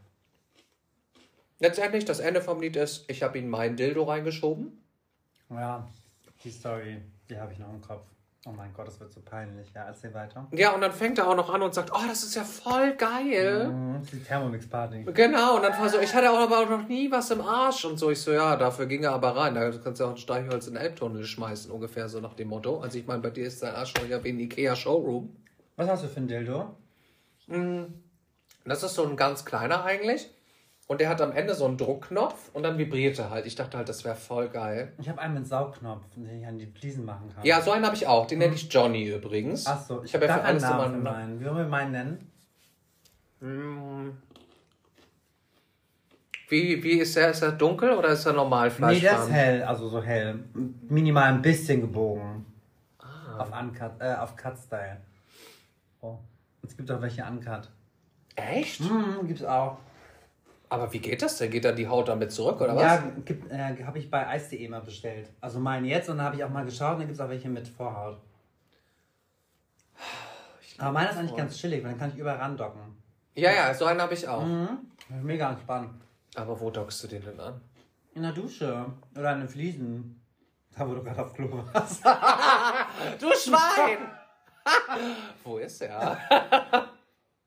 Letztendlich, das Ende vom Lied ist, ich habe ihm meinen Dildo reingeschoben. Ja, die Story, die habe ich noch im Kopf. Oh mein Gott, das wird so peinlich. Ja, erzähl weiter. Ja, und dann fängt er auch noch an und sagt, oh, das ist ja voll geil. Mhm, die Thermomix-Party. Genau, und dann war so, ich hatte auch aber auch noch nie was im Arsch und so. Ich so, ja, dafür ging er aber rein. Da kannst du auch ein Streichholz in den Elbtunnel schmeißen, ungefähr so nach dem Motto. Also ich meine, bei dir ist dein Arsch schon ja wie ein Ikea-Showroom. Was hast du für ein Dildo? Das ist so ein ganz kleiner eigentlich. Und der hat am Ende so einen Druckknopf und dann vibriert er halt. Ich dachte halt, das wäre voll geil. Ich habe einen mit Saugknopf, den ich an die Fliesen machen kann. Ja, so einen habe ich auch. Den nenne ich Johnny übrigens. Ach so, ich habe ja für alles einen immer Namen einen meinen. Wie wollen wir meinen nennen? Wie, wie ist der? Ist er dunkel oder ist er normal Nee, der ist Fleischfarben? hell, also so hell. Minimal ein bisschen gebogen. Ah. Auf Uncut, äh, auf Cut-Style. Oh. Es gibt auch welche Uncut. Echt? Mhm, gibt's auch. Aber wie geht das denn? Geht dann die Haut damit zurück oder was? Ja, äh, habe ich bei Ice.de mal bestellt. Also meinen jetzt und dann habe ich auch mal geschaut und dann gibt es auch welche mit Vorhaut. Aber meiner ist eigentlich ganz chillig, weil dann kann ich überall randocken. Ja, ja, so einen habe ich auch. Mhm. Mega entspannt. Aber wo dockst du den denn an? In der Dusche oder an den Fliesen. Da, wo du gerade auf Klo warst. Du Schwein! wo ist er?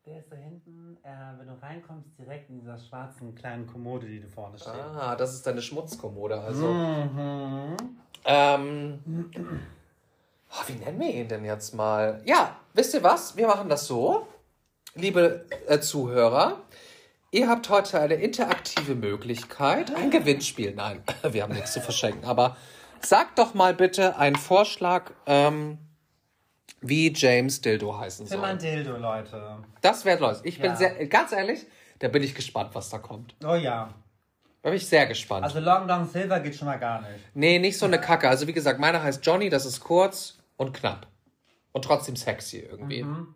Der ist da hinten, äh, wenn du reinkommst, direkt in dieser schwarzen kleinen Kommode, die du vorne steht. Ah, das ist deine Schmutzkommode. Also, Mhm. ähm, oh, wie nennen wir ihn denn jetzt mal? Ja, wisst ihr was? Wir machen das so, liebe äh, Zuhörer. Ihr habt heute eine interaktive Möglichkeit, ein Gewinnspiel. Nein, wir haben nichts zu verschenken. Aber sagt doch mal bitte einen Vorschlag, ähm, wie James Dildo heißen Für mein soll. Dildo, Leute. Das wäre los. Ich bin Ja. sehr, ganz ehrlich, da bin ich gespannt, was da kommt. Oh ja. Da bin ich sehr gespannt. Also Long Long Silver geht schon mal gar nicht. Nee, nicht so eine Kacke. Also wie gesagt, meiner heißt Johnny, das ist kurz und knapp. Und trotzdem sexy irgendwie. Mhm.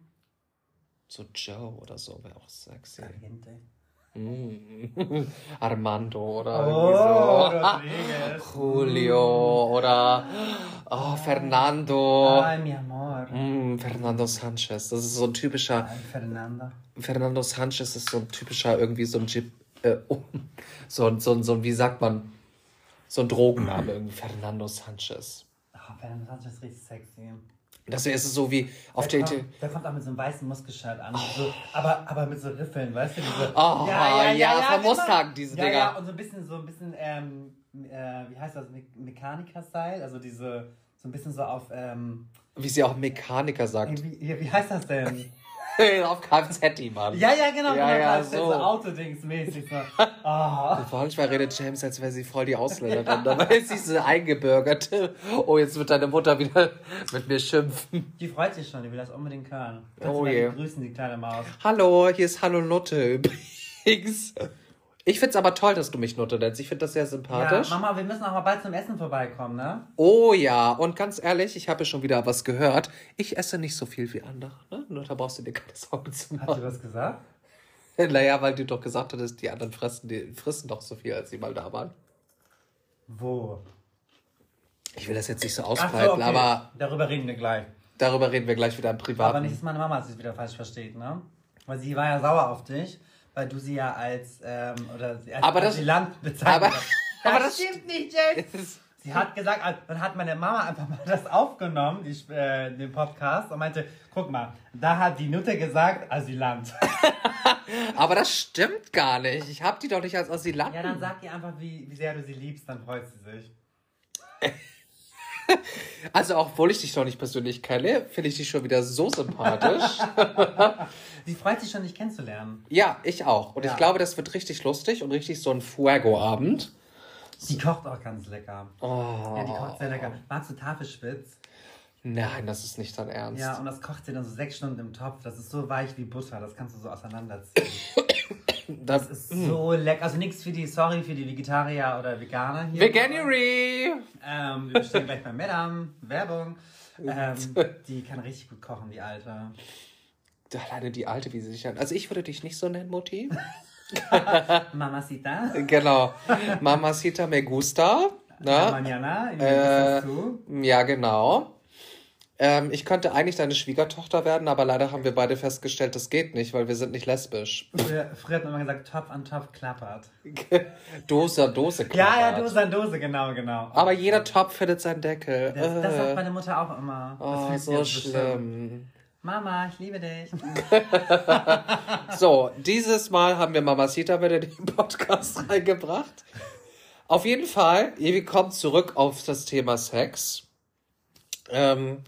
So Joe oder so wäre auch sexy. Caliente. Armando oder Oh, irgendwie so. Julio oder oh, Fernando. Ay, mi amor. Mm, Fernando Sanchez. Das ist so ein typischer. Ay, Fernanda. Fernando Sanchez ist so ein typischer, irgendwie so ein Jeep. Äh, oh, so, ein- so, so, wie sagt man? So ein Drogenname, irgendwie Fernando Sanchez. Oh, Fernando Sanchez ist richtig sexy. Das wäre so wie auf der der, Idee. kommt, auch mit so einem weißen Muskelshirt an. So, aber, aber mit so Riffeln, weißt du? Diese, Oh, ja, von genau. Mustang, diese ja, Dinger. Ja, und so ein bisschen, so ein bisschen, ähm, äh, wie heißt das, Me Mechaniker-Style? Also diese, so ein bisschen so auf, ähm, Wie sie auch Mechaniker sagt. wie, wie heißt das denn? Auf Kfz, Mann. Ja, ja, genau, Ja, genau, ja, so. so Autodings mäßig so. Oh. Manchmal redet James, als wäre sie voll die Ausländerin. Dabei ist sie so eingebürgert. Oh, jetzt wird deine Mutter wieder mit mir schimpfen. Die freut sich schon, die will das unbedingt hören. Kannst Oh du mal je. grüßen, die kleine Maus. Hallo, hier ist Hallo Nutte übrigens. Ich find's aber toll, dass du mich Nutte nennst. Ich finde das sehr Ja, sympathisch. Mama, wir müssen auch mal bald zum Essen vorbeikommen, ne? oh ja, und ganz ehrlich, ich habe schon wieder was gehört. Ich esse nicht so viel wie andere. Ne? Nur da brauchst du dir keine Sorgen zu Hat sie machen. was gesagt? Naja, weil du doch gesagt hattest, die anderen fressen, die frissen doch so viel, als sie mal da waren. Wo? Ich will das jetzt nicht so ausbreiten, so, okay. aber Darüber reden wir gleich. darüber reden wir gleich wieder im Privaten. Aber nicht, dass meine Mama sich wieder falsch versteht, ne? Weil sie war ja sauer auf dich, weil du sie ja als, ähm, oder sie als Aber das- Asylant bezeichnet aber- hast. aber das- stimmt nicht, James! Sie hat gesagt, also, dann hat meine Mama einfach mal das aufgenommen, die, äh, den Podcast, und meinte, guck mal, da hat die Nutte gesagt, Asylant. Aber das stimmt gar nicht. Ich habe die doch nicht als Asylanten. Ja, dann sag ihr einfach, wie, wie sehr du sie liebst, dann freut sie sich. Also, obwohl ich dich noch nicht persönlich kenne, finde ich dich schon wieder so sympathisch. Sie freut sich schon, dich kennenzulernen. ja, ich auch. Und Ja. ich glaube, das wird richtig lustig und richtig so ein Fuego-Abend. Sie kocht auch ganz lecker. Oh. Ja, die kocht sehr lecker. Magst du Tafelspitz? Nein, das ist nicht dein Ernst. Ja, und das kocht sie dann so sechs Stunden im Topf. Das ist so weich wie Butter. Das kannst du so auseinanderziehen. das Das ist so lecker. Also nichts für die, sorry, für die Vegetarier oder Veganer hier. Veganuary! Ähm, wir bestehen gleich bei Madame. Werbung. Ähm, die kann richtig gut kochen, die Alte. Alleine die Alte, wie sie sich nennt. Also, ich würde dich nicht so nennen, Mutti. Mamacita. genau. Mamacita me gusta. Ja. Ne? Manana, in Äh. Ja, genau. Ähm, ich könnte eigentlich deine Schwiegertochter werden, aber leider haben wir beide festgestellt, das geht nicht, weil wir sind nicht lesbisch. Früher, hat man immer gesagt, Topf an Topf klappert. Dose an Dose Ja, ja, klappert. Dose an Dose, genau, genau. Aber jeder Topf findet seinen Deckel. Das, das Äh. sagt meine Mutter auch immer. Das Oh, so bestimmt. schlimm. Mama, ich liebe dich. So, dieses Mal haben wir Mamacita wieder in den Podcast reingebracht. Auf jeden Fall, wir kommen zurück auf das Thema Sex. Ähm,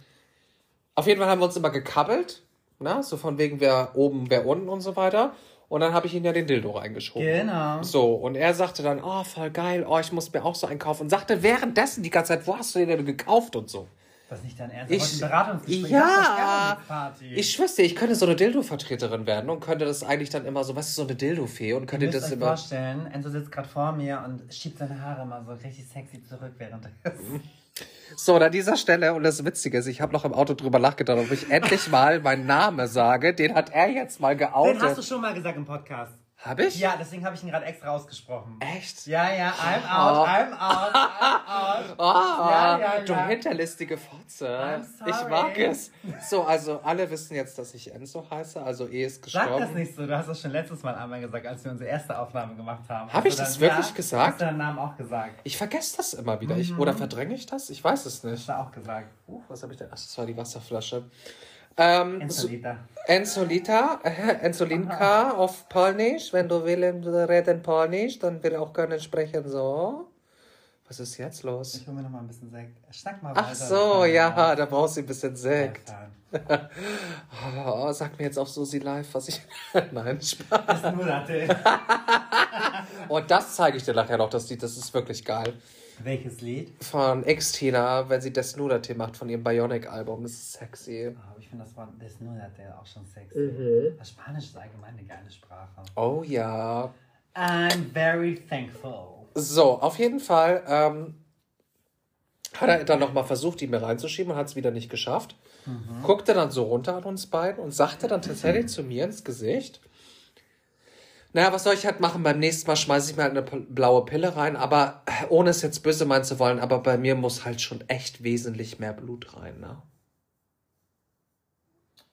auf jeden Fall haben wir uns immer gekabbelt, ne? so von wegen wer oben, wer unten und so weiter. Und dann habe ich ihn ja den Dildo reingeschoben. Genau. So, und er sagte dann, oh, voll geil, oh, ich muss mir auch so einen kaufen. Und sagte währenddessen die ganze Zeit, wo hast du den denn gekauft und so. Das nicht dein Ernst. Ich- Ich, ein Beratungsgespräch. Ja. Party. Ich schwör's dir, ich könnte so eine Dildo-Vertreterin werden und könnte das eigentlich dann immer so, was ist so eine Dildo-Fee und könnte das euch immer. vorstellen, Enzo sitzt gerade vor mir und schiebt seine Haare mal so richtig sexy zurück währenddessen. So, und an dieser Stelle, und das Witzige ist, ich habe noch im Auto drüber nachgedacht, ob ich endlich mal meinen Namen sage. Den hat er jetzt mal Den hast du geoutet. schon mal gesagt im Podcast. Hab ich? Ja, deswegen habe ich ihn gerade extra ausgesprochen. Echt? Ja, ja, I'm out, I'm out, I'm out. Ah, Ja, ja, du ja. hinterlistige Fotze. I'm sorry. Ich mag es. So, also alle wissen jetzt, dass ich Enzo heiße, also E ist Sag gestorben. das nicht so, du hast das schon letztes Mal einmal gesagt, als wir unsere erste Aufnahme gemacht haben. Hab ich du das dann- wirklich ja, gesagt? Hast du deinen Namen auch gesagt? Ich vergesse das immer wieder. Mhm. Ich, oder verdränge ich das? Ich weiß es nicht. Hast du auch gesagt. Uh, was habe ich denn? Ach, das war die Wasserflasche. Ähm, so, Ensolita. Ensolita, äh, Ensolinka auf Polnisch. Wenn du willst reden Polnisch, dann wir auch können sprechen so. Was ist jetzt los? Ich hole mir noch mal ein bisschen Sekt. Schnack mal Ach weiter. so, ja, da brauchst du ein bisschen Sekt. Oh, sag mir jetzt auf Susi Live, was ich. Nein, Spaß. Das ist nur Latte. Oh, das zeige ich dir nachher noch, das Lied. Das ist wirklich geil. Welches Lied? Von X-Tina, wenn sie Desnudate macht von ihrem Bionic-Album. Das ist sexy. Oh, ich finde das Wort Desnudate auch schon sexy. Mhm. Das Spanisch ist allgemein eine geile Sprache. Oh ja. I'm very thankful. So, auf jeden Fall ähm, hat er dann nochmal versucht, die mir reinzuschieben und hat es wieder nicht geschafft. Guckte dann so runter an uns beiden und sagte dann tatsächlich zu mir ins Gesicht, naja, was soll ich halt machen? Beim nächsten Mal schmeiße ich mir halt eine blaue Pille rein, aber äh, ohne es jetzt böse meinen zu wollen, aber bei mir muss halt schon echt wesentlich mehr Blut rein, ne?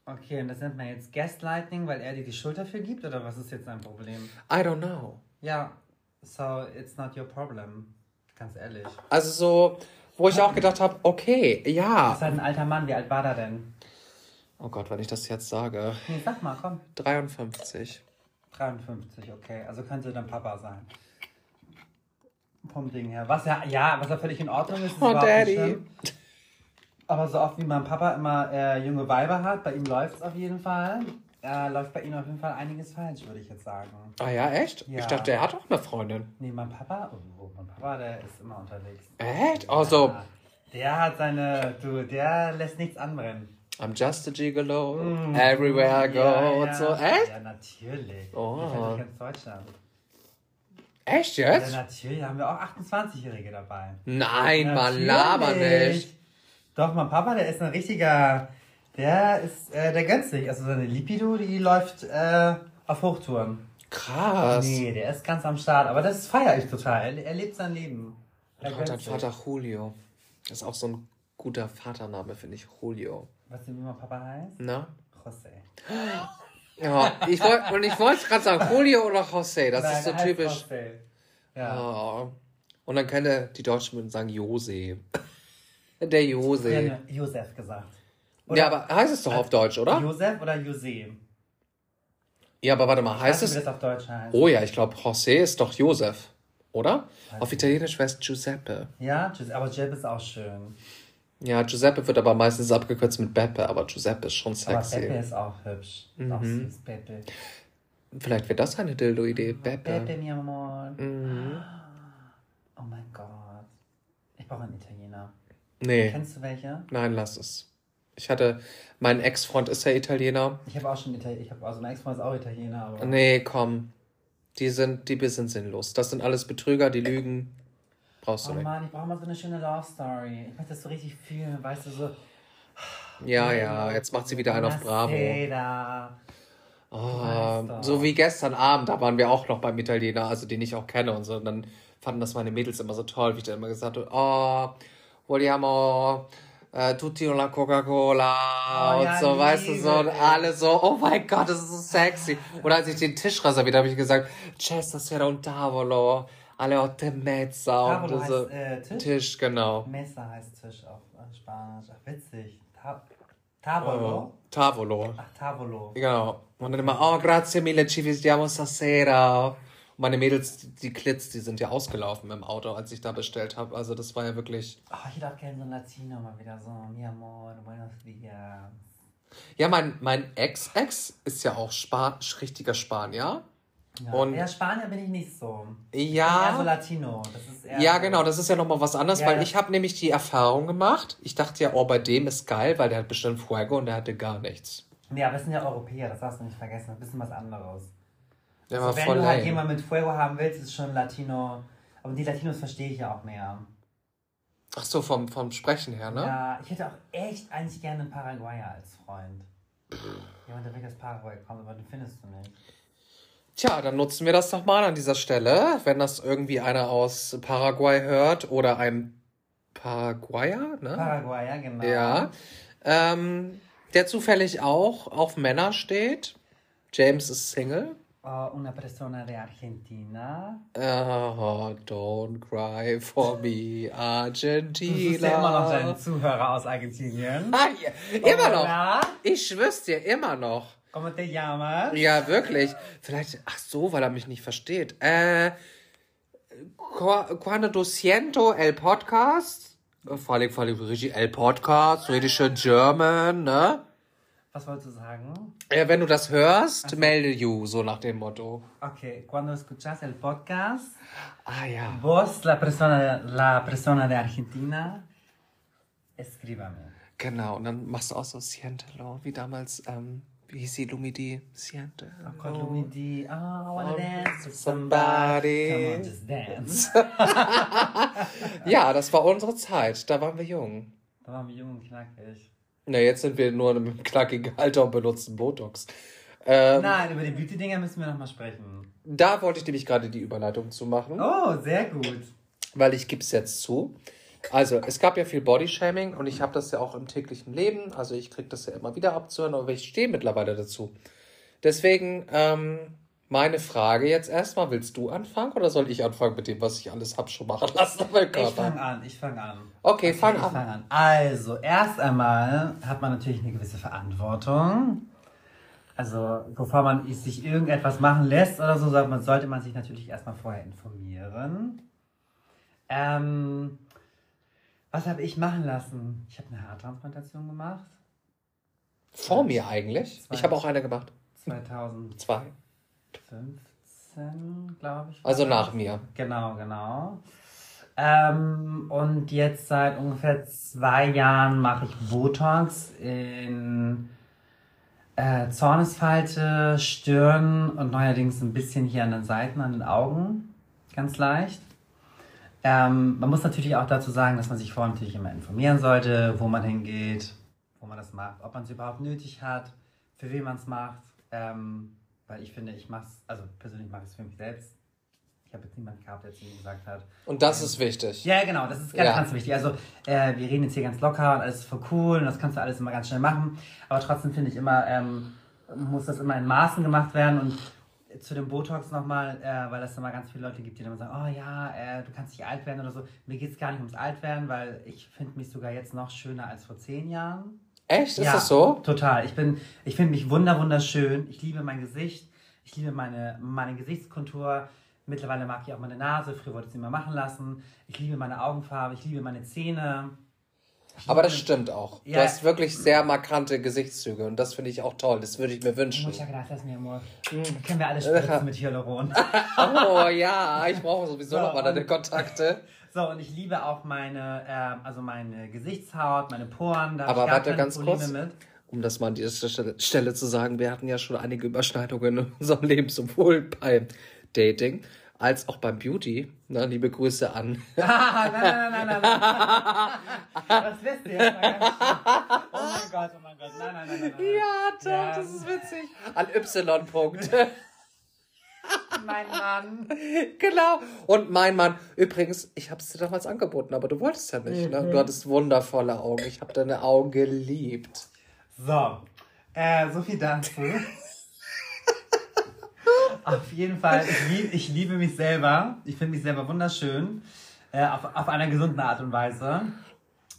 Okay, und das nennt man jetzt Gaslighting, weil er dir die Schuld dafür gibt, oder was ist jetzt sein Problem? I don't know. Ja, so it's not your problem. Ganz ehrlich. Also so, wo ich auch gedacht habe, okay, Das ja. ist halt ein alter Mann, wie alt war der denn? Oh Gott, wenn ich das jetzt sage. Nee, sag mal, komm. 53. 53, okay. Also könnte dein Papa sein. Vom Ding her. Was ja, ja, was ja völlig in Ordnung ist, ist Oh, Daddy. Aber so oft wie mein Papa immer äh, junge Weiber hat, bei ihm läuft es auf jeden Fall. äh, läuft bei ihm auf jeden Fall einiges falsch, würde ich jetzt sagen. Ah ja, echt? Ja. Ich dachte, er hat auch eine Freundin. Nee, mein Papa, oh, mein Papa, der ist immer unterwegs. Echt? Also, Ja, der hat seine, du, der lässt nichts anbrennen. I'm just a gigolo, everywhere I go Ja, und ja. so. Echt? Ja, natürlich. Oh. Ich finde ganz Deutschland. Echt Ja, jetzt? natürlich, da haben wir auch 28-Jährige dabei. Nein, man, Natürlich. laber nicht. Doch, mein Papa, der ist ein richtiger, der ist, äh, der gönnt sich. Also seine Lipido, die läuft äh, auf Hochtouren. Krass. Nee, der ist ganz am Start. Aber das feiere ich total. Er, er lebt sein Leben. Er Und dein. Vater Julio. Das ist auch so ein guter Vatername, finde ich. Julio. Weißt du, wie mein Papa heißt? Na? José. Ja, ich wollte, und ich wollte gerade sagen, Julio oder José, das Nein, ist so heißt typisch. José. Ja. Oh. Und dann könnte die Deutschen würden sagen Jose. Der Ich Jose. hätte Josef gesagt. Ja, aber heißt es doch auf Deutsch, oder? Josef oder José? Ja, aber warte mal, heißt Weißt du, wie es. das auf Deutsch heißt? Oh ja, ich glaube, José ist doch Josef, oder? Weiß Auf. Italienisch wäre es Giuseppe. Ja, aber Giuseppe ist auch schön. Ja, Giuseppe wird aber meistens abgekürzt mit Beppe, aber Giuseppe ist schon Aber sexy. Pepe ist auch hübsch. Ist Auch Mhm. süß, Pepe. Vielleicht wird das eine Dildo-Idee. Pepe, Beppe. mi amor. Mhm. Oh mein Gott. Ich brauche einen Italiener. Nee, Kennst du welche? nein, lass es. Ich hatte, mein Ex-Freund ist ja Italiener. Ich habe auch schon Italiener. Ich habe also mein Ex-Freund ist auch Italiener, aber. Nee, komm. Die sind, die sind sinnlos. Das sind alles Betrüger, die lügen. Brauchst du Oh nicht. Mann, ich brauche mal so eine schöne Love Story. Ich möchte das so richtig fühlen, weißt du, so. Ja, ja, jetzt macht sie wieder einen auf Bravo. Oh, so wie gestern Abend, da waren wir auch noch beim Italiener, also den ich auch kenne und so. Und dann fanden das meine Mädels immer so toll, wie ich dann immer gesagt habe, oh, vogliamo äh, tutti una Coca-Cola Oh, und ja, so, weißt du, so, und liebe alle so, oh mein Gott, das ist so sexy. Und als ich den Tisch reserviert habe, habe ich gesagt, c'è stasera un tavolo, alle otto e mezza. Und so, heißt äh, Tisch. Tisch, genau. Messer heißt Tisch auf äh, Spanisch. Ach, witzig. Ta Tavolo? Oh, Tavolo. Ach, Tavolo. Genau. Und dann immer, oh, grazie mille, ci vediamo stasera. Und meine Mädels, die, Klits, die sind ja ausgelaufen im Auto, als ich da bestellt habe. Also das war ja wirklich... Oh, ich auch gerne so ein Latino mal wieder so. Mi amor, buenos dias. Ja, mein, mein Ex-Ex ist ja auch Spa richtiger Spanier. Ja, Und- ja, Spanier bin ich nicht so. Ich bin Ja. eher so Latino. Das ist eher Ja, genau, das ist ja nochmal was anderes, Ja, weil ich habe nämlich die Erfahrung gemacht. Ich dachte ja, oh, bei dem ist geil, weil der hat bestimmt Fuego und der hatte gar nichts. Nee, aber es sind ja Europäer, das darfst du nicht vergessen. Ein bisschen was anderes. Der Also war wenn voll du halt jemanden mit Fuego haben willst, ist es schon Latino. Aber die Latinos verstehe ich ja auch mehr. Ach so, vom, vom Sprechen her, ne? Ja, ich hätte auch echt eigentlich gerne einen Paraguayer als Freund. Jemand, der wirklich aus Paraguay kommt, aber den findest du nicht. Tja, dann nutzen wir das doch mal an dieser Stelle, wenn das irgendwie einer aus Paraguay hört oder ein Paraguayer, ne? Paraguayer, genau. Ja. Ähm, der zufällig auch auf Männer steht. James ist Single. Oh, una persona de Argentina. Oh, don't cry for me, Du Argentina. suchst ja immer noch deinen Zuhörer aus Argentinien. Ah, ja, immer noch. Ich schwör's dir, immer noch. ¿Cómo te llamas? Ja, wirklich. Vielleicht, ach so, weil er mich nicht versteht. Äh, cu- cuando du siento el podcast, vor allem, vor allem richtig el podcast, richtig schön German, ne? Was wolltest du sagen? Äh, wenn du das hörst, melde you, so nach dem Motto. Okay, cuando escuchas el podcast, Ah ja. vos, la persona, la persona de Argentina, escríbame. Genau, und dann machst du auch so Sientelo, wie damals, ähm, wie hieß sie, Lumidi? Siente. Con Lumidi, oh, I wanna Oh, dance with somebody. somebody. Come on, just dance. Ja, das war unsere Zeit, da waren wir jung. da waren wir jung und knackig. Na, jetzt sind wir nur im knackigen Alter und benutzen Botox. Ähm, Nein, über die Beauty-Dinger müssen wir nochmal sprechen. Da wollte ich nämlich gerade die Überleitung zu machen, Oh, sehr gut. weil ich gebe es jetzt zu. Also, es gab ja viel Bodyshaming und ich habe das ja auch im täglichen Leben. Also, ich kriege das ja immer wieder abzuhören, aber ich stehe mittlerweile dazu. Deswegen, ähm, meine Frage jetzt erstmal, willst du anfangen oder soll ich anfangen mit dem, was ich alles hab schon machen lassen Ich fange an, ich fange an. Okay, fang ich an. fang an. Also, erst einmal hat man natürlich eine gewisse Verantwortung. Also, bevor man sich irgendetwas machen lässt oder so, sollte man, sollte man sich natürlich erstmal vorher informieren. Ähm, was habe ich machen lassen? Ich habe eine Haartransplantation gemacht. Vor mir eigentlich. Ich habe auch eine gemacht. 2002. 15, glaube ich. Also nach mir. Genau, genau. Ähm, und jetzt seit ungefähr zwei Jahren mache ich Botox in äh, Zornesfalte, Stirn und neuerdings ein bisschen hier an den Seiten, an den Augen. Ganz leicht. Ähm, man muss natürlich auch dazu sagen, dass man sich vorher natürlich immer informieren sollte, wo man hingeht, wo man das macht, ob man es überhaupt nötig hat, für wen man es macht. Ähm, weil ich finde, ich mache es, also persönlich mache ich es für mich selbst. Ich habe jetzt niemanden gehabt, der zu mir gesagt hat. Und das ähm, ist wichtig. Ja, genau, das ist ganz, ja. ganz wichtig. Also, äh, wir reden jetzt hier ganz locker und alles ist voll cool und das kannst du alles immer ganz schnell machen. Aber trotzdem finde ich immer, ähm, muss das immer in Maßen gemacht werden und zu dem Botox nochmal, äh, weil es immer ganz viele Leute gibt, die dann sagen, oh ja, äh, du kannst nicht alt werden oder so. Mir geht es gar nicht ums Altwerden, weil ich finde mich sogar jetzt noch schöner als vor zehn Jahren. Echt? Ist ja, das so? Total. Ich bin, ich finde mich wunder wunderschön. Ich liebe mein Gesicht. Ich liebe meine, meine Gesichtskontur. Mittlerweile mag ich auch meine Nase. Früher wollte ich sie immer machen lassen. Ich liebe meine Augenfarbe. Ich liebe meine Zähne. Aber das stimmt auch. Ja. Du hast wirklich sehr markante Gesichtszüge und das finde ich auch toll. Das würde ich mir wünschen. Ich habe gedacht, lass mir immer. Mhm. Können wir alle spritzen mit Hyaluron. oh ja, ich brauche sowieso so, nochmal deine Kontakte. So, und ich liebe auch meine, äh, also meine Gesichtshaut, meine Poren. Da Aber warte ganz Probleme kurz. Mit um das mal an dieser Stelle, Stelle, zu sagen, wir hatten ja schon einige Überschneidungen in unserem Leben, sowohl beim Dating als auch beim Beauty. Na, liebe Grüße an. Ah, nein, nein, nein, nein, nein. Das wisst ihr. Oh mein Gott, oh mein Gott. Nein, nein, nein, nein. Ja, doch, ja. das ist witzig. An Y. Punkt. mein Mann. Genau. Und mein Mann. Übrigens, ich habe es dir damals angeboten, aber du wolltest ja nicht. Mhm. Ne? Du hattest wundervolle Augen. Ich habe deine Augen geliebt. So. Äh, so viel dazu. Auf jeden Fall, ich, lieb, ich liebe mich selber. Ich finde mich selber wunderschön. Äh, auf, auf einer gesunden Art und Weise.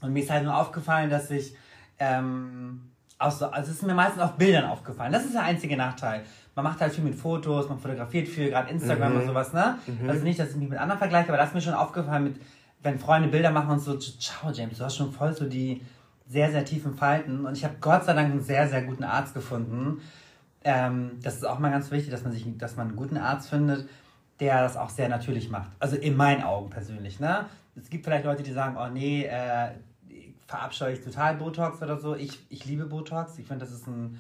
Und mir ist halt nur aufgefallen, dass ich. Ähm, auch so, also es ist mir meistens auf Bildern aufgefallen. Das ist der einzige Nachteil. Man macht halt viel mit Fotos, man fotografiert viel, gerade Instagram mhm. und sowas, ne? Mhm. Also nicht, dass ich mich mit anderen vergleiche, aber das ist mir schon aufgefallen mit, wenn Freunde Bilder machen und so, ciao James, du hast schon voll so die sehr, sehr tiefen Falten. Und ich habe Gott sei Dank einen sehr, sehr guten Arzt gefunden, ähm, das ist auch mal ganz wichtig, dass man sich, dass man einen guten Arzt findet, der das auch sehr natürlich macht. Also in meinen Augen persönlich. Ne? Es gibt vielleicht Leute, die sagen, oh nee, äh, verabscheue ich total Botox oder so. Ich, ich liebe Botox. Ich finde, das ist ein,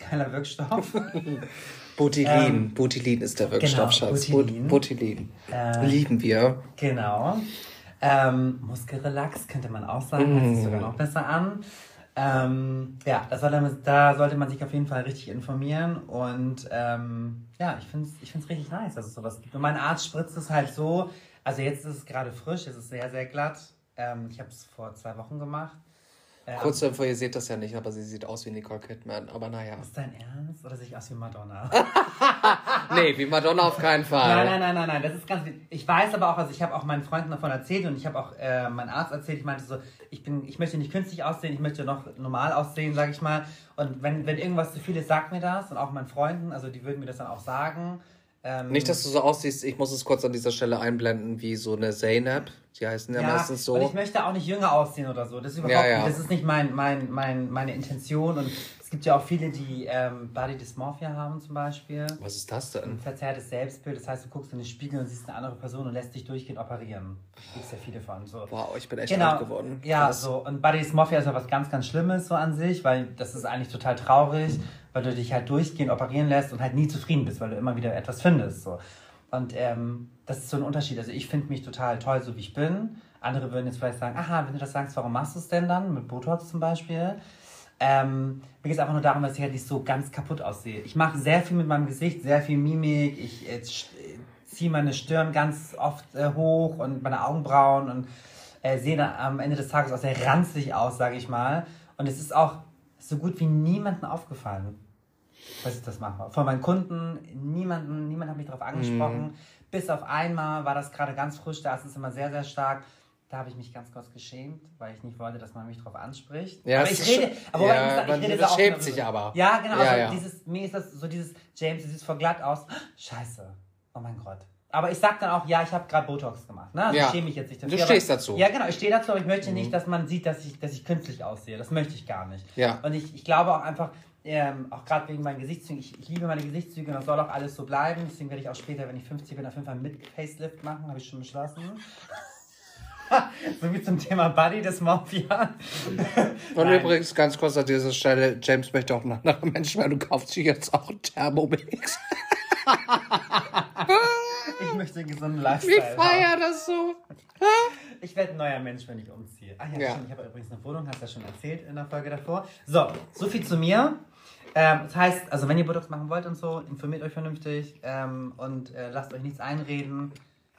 geiler Wirkstoff. Botilin. Ähm, Botilin ist der Wirkstoff, genau, Schatz. Botilin. Botilin. Äh, Lieben wir. Genau. Ähm, Muskelrelax könnte man auch sagen. Mm. Das ist sogar noch besser an. Ähm, ja, das man, da sollte man sich auf jeden Fall richtig informieren und ähm, ja, ich finde es ich find's richtig nice, dass es sowas gibt. Und mein Arzt spritzt es halt so, also jetzt ist es gerade frisch, es ist sehr, sehr glatt. Ähm, ich habe es vor zwei Wochen gemacht ähm, Kurz davor, ihr seht das ja nicht, aber sie sieht aus wie Nicole Kidman. Aber naja. Ist dein Ernst? Oder sehe ich aus wie Madonna? nee, wie Madonna auf keinen Fall. Nein, nein, nein, nein, nein. Das ist ganz. Ich weiß aber auch, also ich habe auch meinen Freunden davon erzählt und ich habe auch äh, meinen Arzt erzählt. Ich meinte so, ich bin, ich möchte nicht künstlich aussehen, ich möchte noch normal aussehen, sage ich mal. Und wenn, wenn irgendwas zu viel ist, sagt mir das und auch meinen Freunden, also die würden mir das dann auch sagen. Ähm, Nicht, dass du so aussiehst, ich muss es kurz an dieser Stelle einblenden, wie so eine Zaynab. Die heißen ja, ja meistens so. Und ich möchte auch nicht jünger aussehen oder so. Das ist überhaupt ja, ja. Nicht, das ist nicht mein, mein, mein, meine Intention. Und es gibt ja auch viele, die ähm, Body Dysmorphia haben zum Beispiel. Was ist das denn? Ein verzerrtes Selbstbild. Das heißt, du guckst in den Spiegel und siehst eine andere Person und lässt dich durchgehend operieren. Gibt es ja viele von. So. Wow, ich bin echt genau. alt geworden. Ja, Krass. so. Und Body Dysmorphia ist ja was ganz, ganz Schlimmes so an sich, weil das ist eigentlich total traurig, weil du dich halt durchgehend operieren lässt und halt nie zufrieden bist, weil du immer wieder etwas findest. So. Und ähm, das ist so ein Unterschied. Also ich finde mich total toll, so wie ich bin. Andere würden jetzt vielleicht sagen, aha, wenn du das sagst, warum machst du es denn dann? Mit Botox zum Beispiel. Ähm, mir geht es einfach nur darum, dass ich halt nicht so ganz kaputt aussehe. Ich mache sehr viel mit meinem Gesicht, sehr viel Mimik. Ich äh, ziehe meine Stirn ganz oft äh, hoch und meine Augenbrauen und äh, sehe dann am Ende des Tages auch sehr ranzig aus, sage ich mal. Und es ist auch so gut wie niemandem aufgefallen, dass ich das mache. Von meinen Kunden, niemanden, niemand hat mich darauf angesprochen. Mhm. Bis auf einmal war das gerade ganz frisch, da ist es immer sehr, sehr stark. Da habe ich mich ganz kurz geschämt, weil ich nicht wollte, dass man mich darauf anspricht. Ja, aber ich rede, aber ja, ich, ich rede das schämt sich aber. Ja, genau. Ja, also ja. Dieses, mir ist das so dieses, James, du siehst voll glatt aus. Scheiße. Oh mein Gott. Aber ich sag dann auch, ja, ich habe gerade Botox gemacht. Ne? Also ja. Ich schäme mich jetzt nicht dafür. Du stehst aber, dazu. Ja, genau, ich stehe dazu, aber ich möchte mhm. nicht, dass man sieht, dass ich, dass ich künstlich aussehe. Das möchte ich gar nicht. Ja. Und ich, ich glaube auch einfach, Ähm, auch gerade wegen meinen Gesichtszügen. Ich, ich liebe meine Gesichtszüge und das soll auch alles so bleiben. Deswegen werde ich auch später, wenn ich 50 bin, auf jeden Fall mit Facelift machen. Habe ich schon beschlossen. so wie zum Thema Buddy Dysmorphia. Und Nein. übrigens, ganz kurz an dieser Stelle, James möchte auch einen anderen Menschen, weil du kaufst dich jetzt auch einen Thermomix. ich möchte einen gesunden Lifestyle Ich feiere das so. Ich werde ein neuer Mensch, wenn ich umziehe. Ach ja, ja. Stimmt, ich habe übrigens eine Wohnung, hast du ja schon erzählt in der Folge davor. So, so viel zu mir. Ähm, das heißt, also wenn ihr Botox machen wollt und so, informiert euch vernünftig ähm, und äh, lasst euch nichts einreden.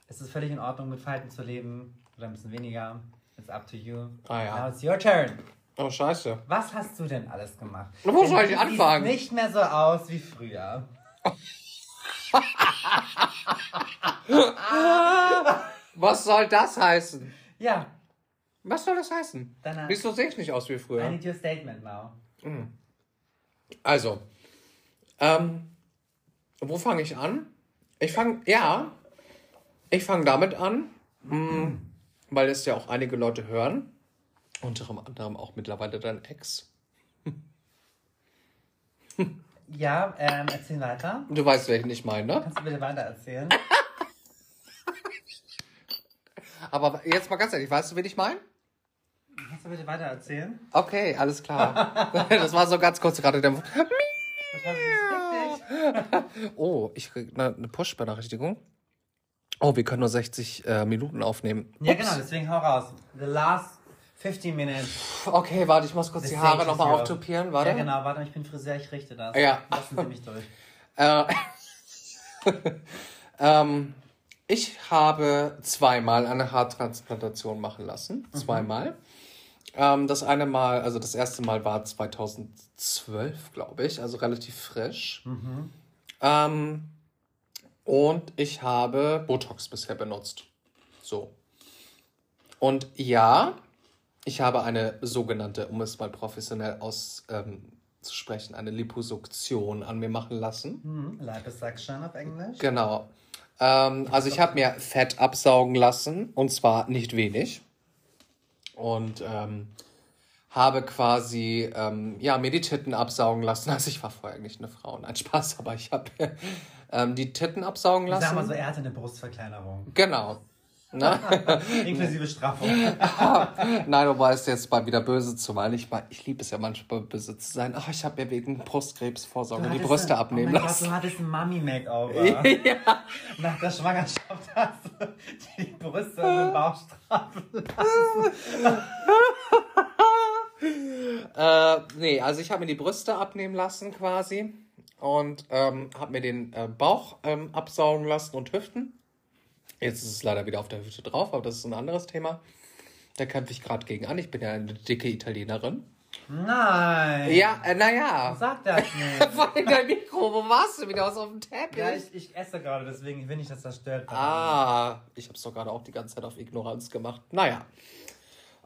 Es ist völlig in Ordnung, mit Falten zu leben oder ein bisschen weniger. It's up to you. Ah ja. Now it's your turn. Oh, scheiße. Was hast du denn alles gemacht? Wo soll ich anfangen? Sieht nicht mehr so aus wie früher. Was soll das heißen? Ja. Was soll das heißen? Danach. Wieso sehe ich nicht aus wie früher? I need your statement now. Mhm. Also, ähm, wo fange ich an? Ich fange, ja, ich fange damit an, mh, hm, weil es ja auch einige Leute hören. Unter anderem auch mittlerweile dein Ex. Ja, ähm, erzähl weiter. Du weißt, welchen ich meine, ne? Kannst du bitte weiter erzählen? Aber jetzt mal ganz ehrlich, weißt du, wen ich meine? Kannst du bitte weiter erzählen? Okay, alles klar. das war so ganz kurz gerade der. oh, ich krieg eine, eine Push-Benachrichtigung. Oh, wir können nur 60 äh, Minuten aufnehmen. Ja, genau, deswegen hau raus. The last 15 minutes. Okay, warte, ich muss kurz The die Haare nochmal auftupieren. Warte. Ja, genau, warte, ich bin Friseur, ich richte das. Ja. Lassen Sie mich durch. Äh, ähm, ich habe zweimal eine Haartransplantation machen lassen. Mhm. Zweimal. Ähm, das eine Mal, also das erste Mal war 2012, glaube ich, also relativ frisch. Mhm. Ähm, und ich habe Botox bisher benutzt. So. Und ja, ich habe eine sogenannte, um es mal professionell auszusprechen, ähm, eine Liposuktion an mir machen lassen. Mhm. Liposuction auf Englisch. Genau. Ähm, also ich habe mir Fett absaugen lassen und zwar nicht wenig. Und ähm, habe quasi ähm, ja, mir die Titten absaugen lassen. Also ich war vorher eigentlich eine Frau. Nein, Spaß, aber ich habe ähm, die Titten absaugen lassen. Ich sag mal so, er hatte eine Brustverkleinerung. Genau. Ne? Inklusive Straffung. Nein, du weißt jetzt mal wieder böse zu meinen. Ich, ich liebe es ja manchmal böse zu sein. Ach, ich habe mir wegen Brustkrebsvorsorge die Brüste ein, abnehmen oh mein lassen. Gott, du hattest ein Mami-Makeover. ja. Nach der Schwangerschaft hast du die Brüste und den Bauch straffen lassen. äh, nee, also ich habe mir die Brüste abnehmen lassen quasi und ähm, habe mir den äh, Bauch ähm, absaugen lassen und Hüften. Jetzt ist es leider wieder auf der Hüfte drauf, aber das ist ein anderes Thema. Da kämpfe ich gerade gegen an. Ich bin ja eine dicke Italienerin. Nein. Ja, äh, naja. Sag das nicht. Vor dein Mikro, wo warst du wieder? Was auf dem Teppich? Ja, ich, ich esse gerade, deswegen will ich, dass das stört. Ah, ich habe es doch gerade auch die ganze Zeit auf Ignoranz gemacht. Naja.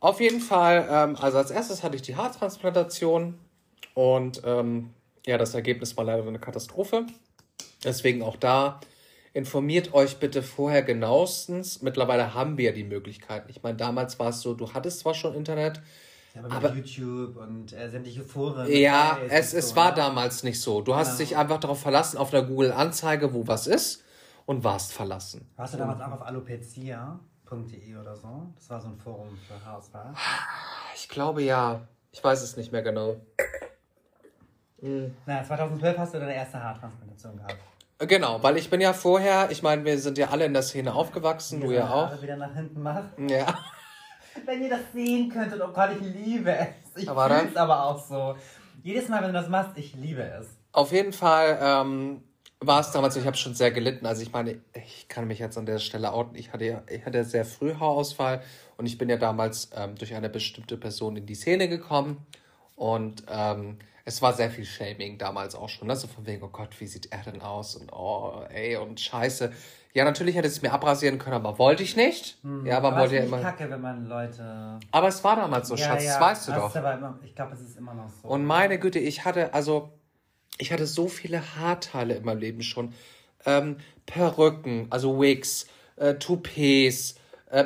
Auf jeden Fall, ähm, also als erstes hatte ich die Haartransplantation und ähm, ja, das Ergebnis war leider eine Katastrophe. Deswegen auch da informiert euch bitte vorher genauestens. Mittlerweile haben wir ja die Möglichkeiten. Ich meine, damals war es so, du hattest zwar schon Internet, ja, aber, aber YouTube und äh, sämtliche Foren. Ja, es, es so, war ne? damals nicht so. Du hast genau. dich einfach darauf verlassen, auf der Google-Anzeige, wo was ist, und warst verlassen. Warst du damals auch auf alopecia.de oder so? Das war so ein Forum für Haarausfall. Ich glaube ja. Ich weiß es nicht mehr genau. Mhm. Na, 2012 hast du deine erste Haartransplantation gehabt. Genau, weil ich bin ja vorher, ich meine, wir sind ja alle in der Szene aufgewachsen, du ja auch. wieder nach hinten machen. Ja. Wenn ihr das sehen könntet, oh Gott, ich liebe es. Ich fühle es aber auch so. Jedes Mal, wenn du das machst, ich liebe es. Auf jeden Fall ähm, war es damals, ich habe schon sehr gelitten. Also ich meine, ich kann mich jetzt an der Stelle outen. Ich hatte ja, ich hatte sehr früh Haarausfall und ich bin ja damals ähm, durch eine bestimmte Person in die Szene gekommen. Und ähm, es war sehr viel Shaming damals auch schon, ne? So von wegen, oh Gott, wie sieht er denn aus? Und oh, ey, und scheiße. Ja, natürlich hätte es mir abrasieren können, aber wollte ich nicht. Hm, ja, aber, aber wollte ja immer. kacke, wenn man Leute. Aber es war damals so, ja, Schatz, ja, das weißt du doch. Aber ich glaube, es ist immer noch so. Und meine Güte, ich hatte, also, ich hatte so viele Haarteile in meinem Leben schon. Ähm, Perücken, also Wigs, äh, Toupets,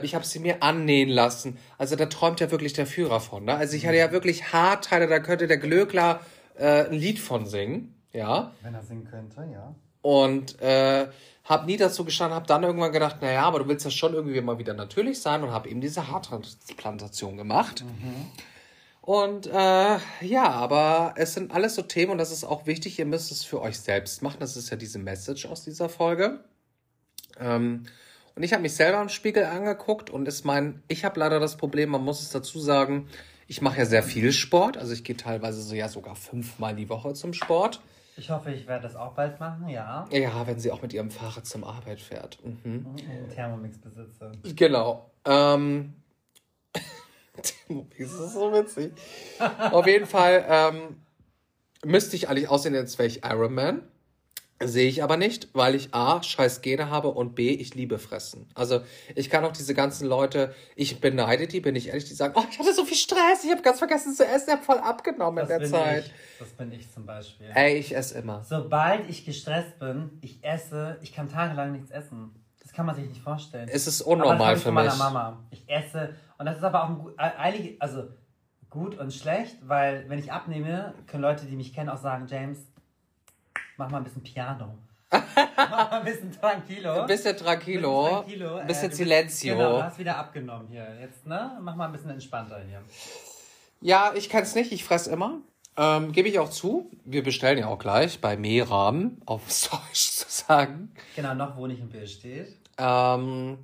ich habe sie mir annähen lassen. Also da träumt ja wirklich der Führer von. Ne? Also ich hatte ja wirklich Haarteile, da könnte der Glöckler äh, ein Lied von singen, ja. Wenn er singen könnte, ja. Und äh, habe nie dazu gestanden, habe dann irgendwann gedacht, naja, aber du willst ja schon irgendwie mal wieder natürlich sein und habe eben diese Haartransplantation gemacht. Und äh, ja, aber es sind alles so Themen und das ist auch wichtig, ihr müsst es für euch selbst machen. Das ist ja diese Message aus dieser Folge. Ähm, und ich habe mich selber im Spiegel angeguckt und ist mein, ich habe leider das Problem, man muss es dazu sagen, ich mache ja sehr viel Sport, also ich gehe teilweise so ja sogar fünfmal die Woche zum Sport. Ich hoffe, ich werde das auch bald machen, ja. Ja, wenn sie auch mit ihrem Fahrrad zum Arbeit fährt. Mhm. Einen Thermomix besitze. Genau. Ähm, Thermomix ist so witzig. Auf jeden Fall ähm, müsste ich eigentlich aussehen, als wäre ich Iron Man. Sehe ich aber nicht, weil ich A, scheiß Gene habe und B, ich liebe Fressen. Also ich kann auch diese ganzen Leute, ich beneide die, bin ich ehrlich, die sagen, oh, ich hatte so viel Stress, ich habe ganz vergessen zu essen, ich habe voll abgenommen Das in der Zeit. ich. Das bin ich zum Beispiel. Ey, ich esse immer. Sobald ich gestresst bin, ich esse, ich kann tagelang nichts essen. Das kann man sich nicht vorstellen. Es ist unnormal für von meiner mich. Mama. Ich esse und das ist aber auch ein, äh, eilig, also gut und schlecht, weil wenn ich abnehme, können Leute, die mich kennen, auch sagen, James, mach mal ein bisschen Piano. mach mal ein bisschen Tranquilo. Ein bisschen tranquilo, Ein bisschen tranquilo. ein bisschen Äh, du bist- Silencio. Genau, du hast wieder abgenommen hier. Jetzt, ne? Mach mal ein bisschen entspannter hier. Ja, ich kann es nicht, ich fress immer. Ähm, Gebe ich auch zu. Wir bestellen ja auch gleich bei Mehram, auf Deutsch zu sagen. Genau, noch wo nicht im Bild steht. Ähm,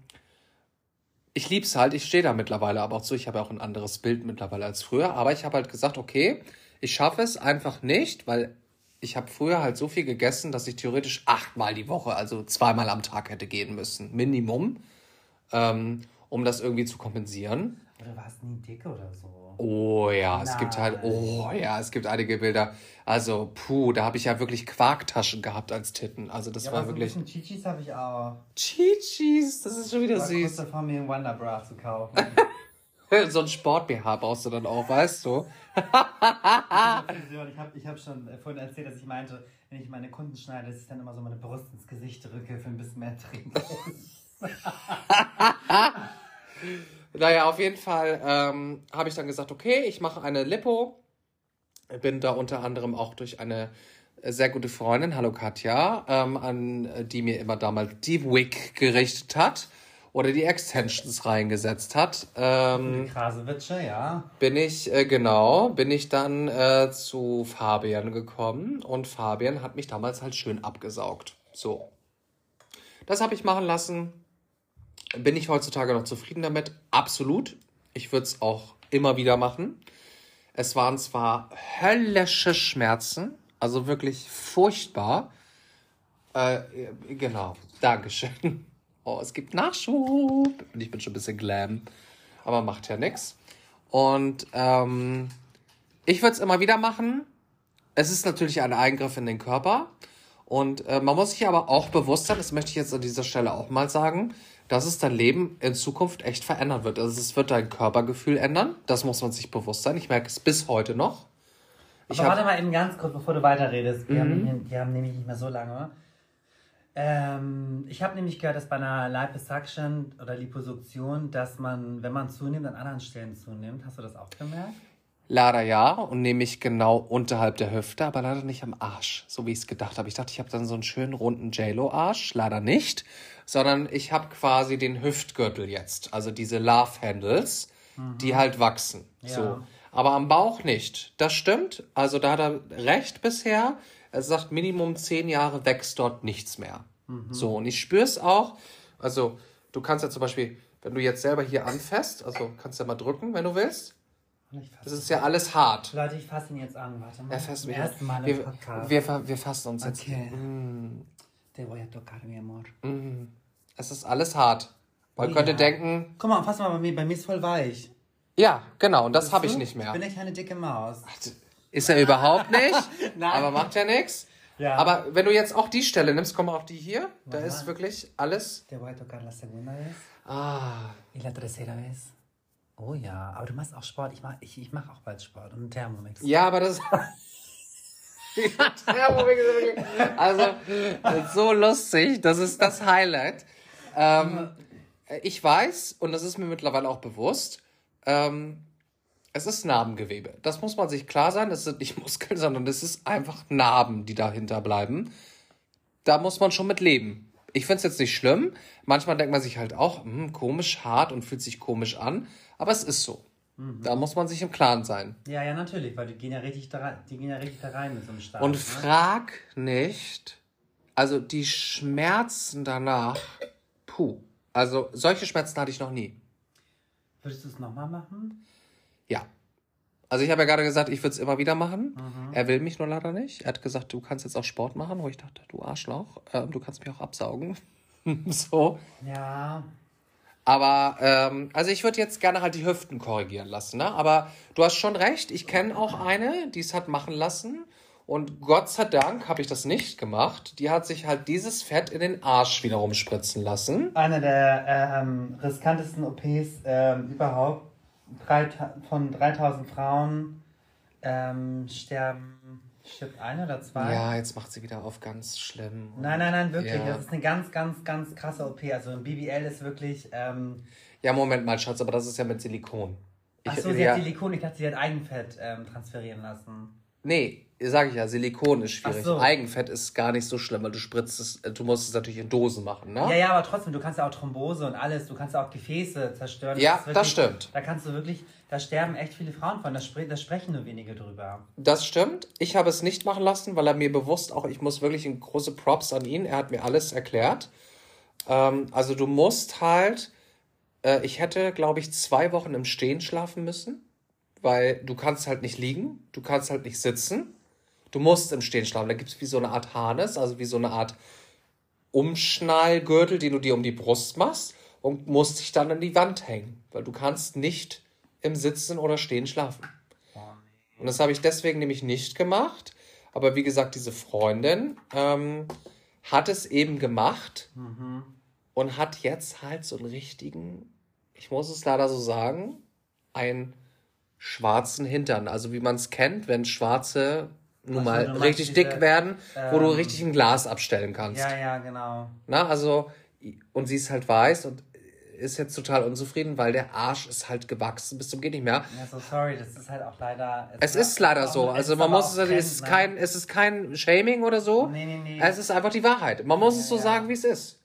ich lieb's halt, ich stehe da mittlerweile aber auch zu. Ich habe ja auch ein anderes Bild mittlerweile als früher. Aber ich habe halt gesagt, okay, ich schaffe es einfach nicht, weil ich habe früher halt so viel gegessen, dass ich theoretisch achtmal die Woche, also zweimal am Tag hätte gehen müssen. Minimum. Ähm, um das irgendwie zu kompensieren. Oder du warst nie dick oder so. Oh ja, es gibt halt, Nein. oh ja, es gibt einige Bilder. Also, puh, da habe ich ja wirklich Quarktaschen gehabt als Titten. Also das Ja, war aber so ein wirklich. bisschen Chichis habe ich auch. Chichis, das ist schon wieder Ich war kurz süß. davor, mir einen Wonder Bra zu kaufen. So ein Sport-BH brauchst du dann auch, weißt du? ich habe ich hab schon äh, vorhin erzählt, dass ich meinte, wenn ich meine Kunden schneide, dass ich dann immer so meine Brust ins Gesicht drücke für ein bisschen mehr Trinken. Naja, auf jeden Fall ähm, habe ich dann gesagt, okay, ich mache eine Lipo. Bin da unter anderem auch durch eine sehr gute Freundin, hallo Katja, ähm, an äh, die mir immer damals die Wig gerichtet hat oder die Extensions reingesetzt hat. Ähm, Krasewitsche, ja. bin ich, äh, genau, bin ich dann äh, zu Fabian gekommen und Fabian hat mich damals halt schön abgesaugt. So. Das habe ich machen lassen. Bin ich heutzutage noch zufrieden damit? Absolut. Ich würde es auch immer wieder machen. Es waren zwar höllische Schmerzen, also wirklich furchtbar. Äh, genau, Dankeschön. Oh, es gibt Nachschub. Und ich bin schon ein bisschen glam. Aber macht ja nichts. Und ähm, ich würde es immer wieder machen. Es ist natürlich ein Eingriff in den Körper. Und äh, man muss sich aber auch bewusst sein, das möchte ich jetzt an dieser Stelle auch mal sagen, dass es dein Leben in Zukunft echt verändern wird. Also es wird dein Körpergefühl ändern. Das muss man sich bewusst sein. Ich merke es bis heute noch. Ich Aber warte mal eben ganz kurz, bevor du weiterredest. Wir, Mhm. haben, wir haben nämlich nicht mehr so lange. Ähm, ich habe nämlich gehört, dass bei einer Liposuction oder Liposuktion, dass man, wenn man zunimmt, an anderen Stellen zunimmt. Hast du das auch gemerkt? leider ja und nehme ich genau unterhalb der Hüfte, aber leider nicht am Arsch, so wie ich es gedacht habe. Ich dachte, ich habe dann so einen schönen runden JLo-Arsch. Leider nicht, sondern ich habe quasi den Hüftgürtel jetzt. Also diese Love-Handles, die halt wachsen. Ja. So. Aber am Bauch nicht. Das stimmt. Also da hat er recht bisher. Er sagt, Minimum zehn Jahre wächst dort nichts mehr. So, und ich spüre es auch. Also, du kannst ja zum Beispiel, wenn du jetzt selber hier anfasst, also kannst du ja mal drücken, wenn du willst. Ich Das ist ja alles hart. Leute, ich fasse ihn jetzt an. Warte mal. Er fasst mich ersten Mal Wir, wir, fa- wir fassen uns jetzt. Okay. Mm, Te voy a tocar, mi amor. es ist alles hart. Man Oh könnte ja. denken, Guck mal, fass mal bei mir. Bei mir ist voll weich. ja, genau, und das habe ich nicht Ich mehr. bin eine kleine dicke Maus. Ist er überhaupt nicht, Nein. aber macht ja nichts. Ja. Aber wenn du jetzt auch die Stelle nimmst, komm auf die hier, da ist wirklich alles. Te voy a tocar la segunda vez. Ah, Y la tercera vez. Oh ja, aber du machst auch Sport. Ich mache ich, ich mach auch bald Sport und Thermomix. ja, aber das. Thermomix ist wirklich- also, so lustig, das ist das Highlight. Ähm, ich weiß, und das ist mir mittlerweile auch bewusst, ähm, Es ist Narbengewebe. Das muss man sich klar sein. Das sind nicht Muskeln, sondern das ist einfach Narben, die dahinter bleiben. Da muss man schon mit leben. Ich finde es jetzt nicht schlimm. Manchmal denkt man sich halt auch, hm, komisch, hart und fühlt sich komisch an. Aber es ist so. Mhm. Da muss man sich im Klaren sein. Ja, ja, natürlich, weil die gehen ja richtig da, rein, die gehen ja richtig da rein mit so einem Start. Und ne? frag nicht, also die Schmerzen danach, puh. Also solche Schmerzen hatte ich noch nie. Würdest du es nochmal machen? Ja. Also ich habe ja gerade gesagt, ich würde es immer wieder machen. Mhm. Er will mich nur leider nicht. Er hat gesagt, du kannst jetzt auch Sport machen, wo ich dachte, du Arschloch, äh, du kannst mich auch absaugen. so. Ja. Aber, ähm, also ich würde jetzt gerne halt die Hüften korrigieren lassen, ne? Aber du hast schon recht, ich kenne auch eine, die es hat machen lassen. Und Gott sei Dank habe ich das nicht gemacht. Die hat sich halt dieses Fett in den Arsch wiederum spritzen lassen. Eine der ähm, riskantesten OPs ähm, überhaupt. Drei, von 3000 Frauen ähm, sterben Stirbt ein oder zwei? Ja, jetzt macht sie wieder auf ganz schlimm. Nein, nein, nein, wirklich. Ja. Das ist eine ganz, ganz, ganz krasse OP. Also ein BBL ist wirklich. Ähm ja, Moment mal, Schatz, aber das ist ja mit Silikon. Achso, sie ja, hat Silikon, ich dachte, sie hat Eigenfett ähm, transferieren lassen. Nee, sage ich ja, Silikon ist schwierig. So. Eigenfett ist gar nicht so schlimm, weil du spritzt es, äh, du musst es natürlich in Dosen machen, ne? Ja, ja, aber trotzdem, du kannst ja auch Thrombose und alles, du kannst ja auch Gefäße zerstören. Ja, das, wirklich, das stimmt. Da kannst du wirklich, da sterben echt viele Frauen von, da, da sprechen nur wenige drüber. Das stimmt. Ich habe es nicht machen lassen, weil er mir bewusst auch, ich muss wirklich große Props an ihn, er hat mir alles erklärt. Ähm, also du musst halt, äh, ich hätte, glaube ich, zwei Wochen im Stehen schlafen müssen weil du kannst halt nicht liegen, du kannst halt nicht sitzen, du musst im Stehen schlafen. Da gibt es wie so eine Art Harness, also wie so eine Art Umschnallgürtel, den du dir um die Brust machst und musst dich dann an die Wand hängen, weil du kannst nicht im Sitzen oder Stehen schlafen. Und das habe ich deswegen nämlich nicht gemacht. Aber wie gesagt, diese Freundin ähm, hat es eben gemacht mhm. und hat jetzt halt so einen richtigen, ich muss es leider so sagen, ein schwarzen Hintern. Also wie man es kennt, wenn Schwarze nun mal richtig diese, dick werden, ähm, wo du ähm, richtig ein Glas abstellen kannst. Ja, ja, genau. Na, also, und sie ist halt weiß und ist jetzt total unzufrieden, weil der Arsch ist halt gewachsen bis zum geht nicht mehr. Ja, so sorry, das ist halt auch leider. Es, es ist leider so. Also man muss es, kennen, es ist kein, es ist kein Shaming oder so. Nee, nee, nee. Es ist einfach die Wahrheit. Man muss ja, es so ja. sagen, wie es ist.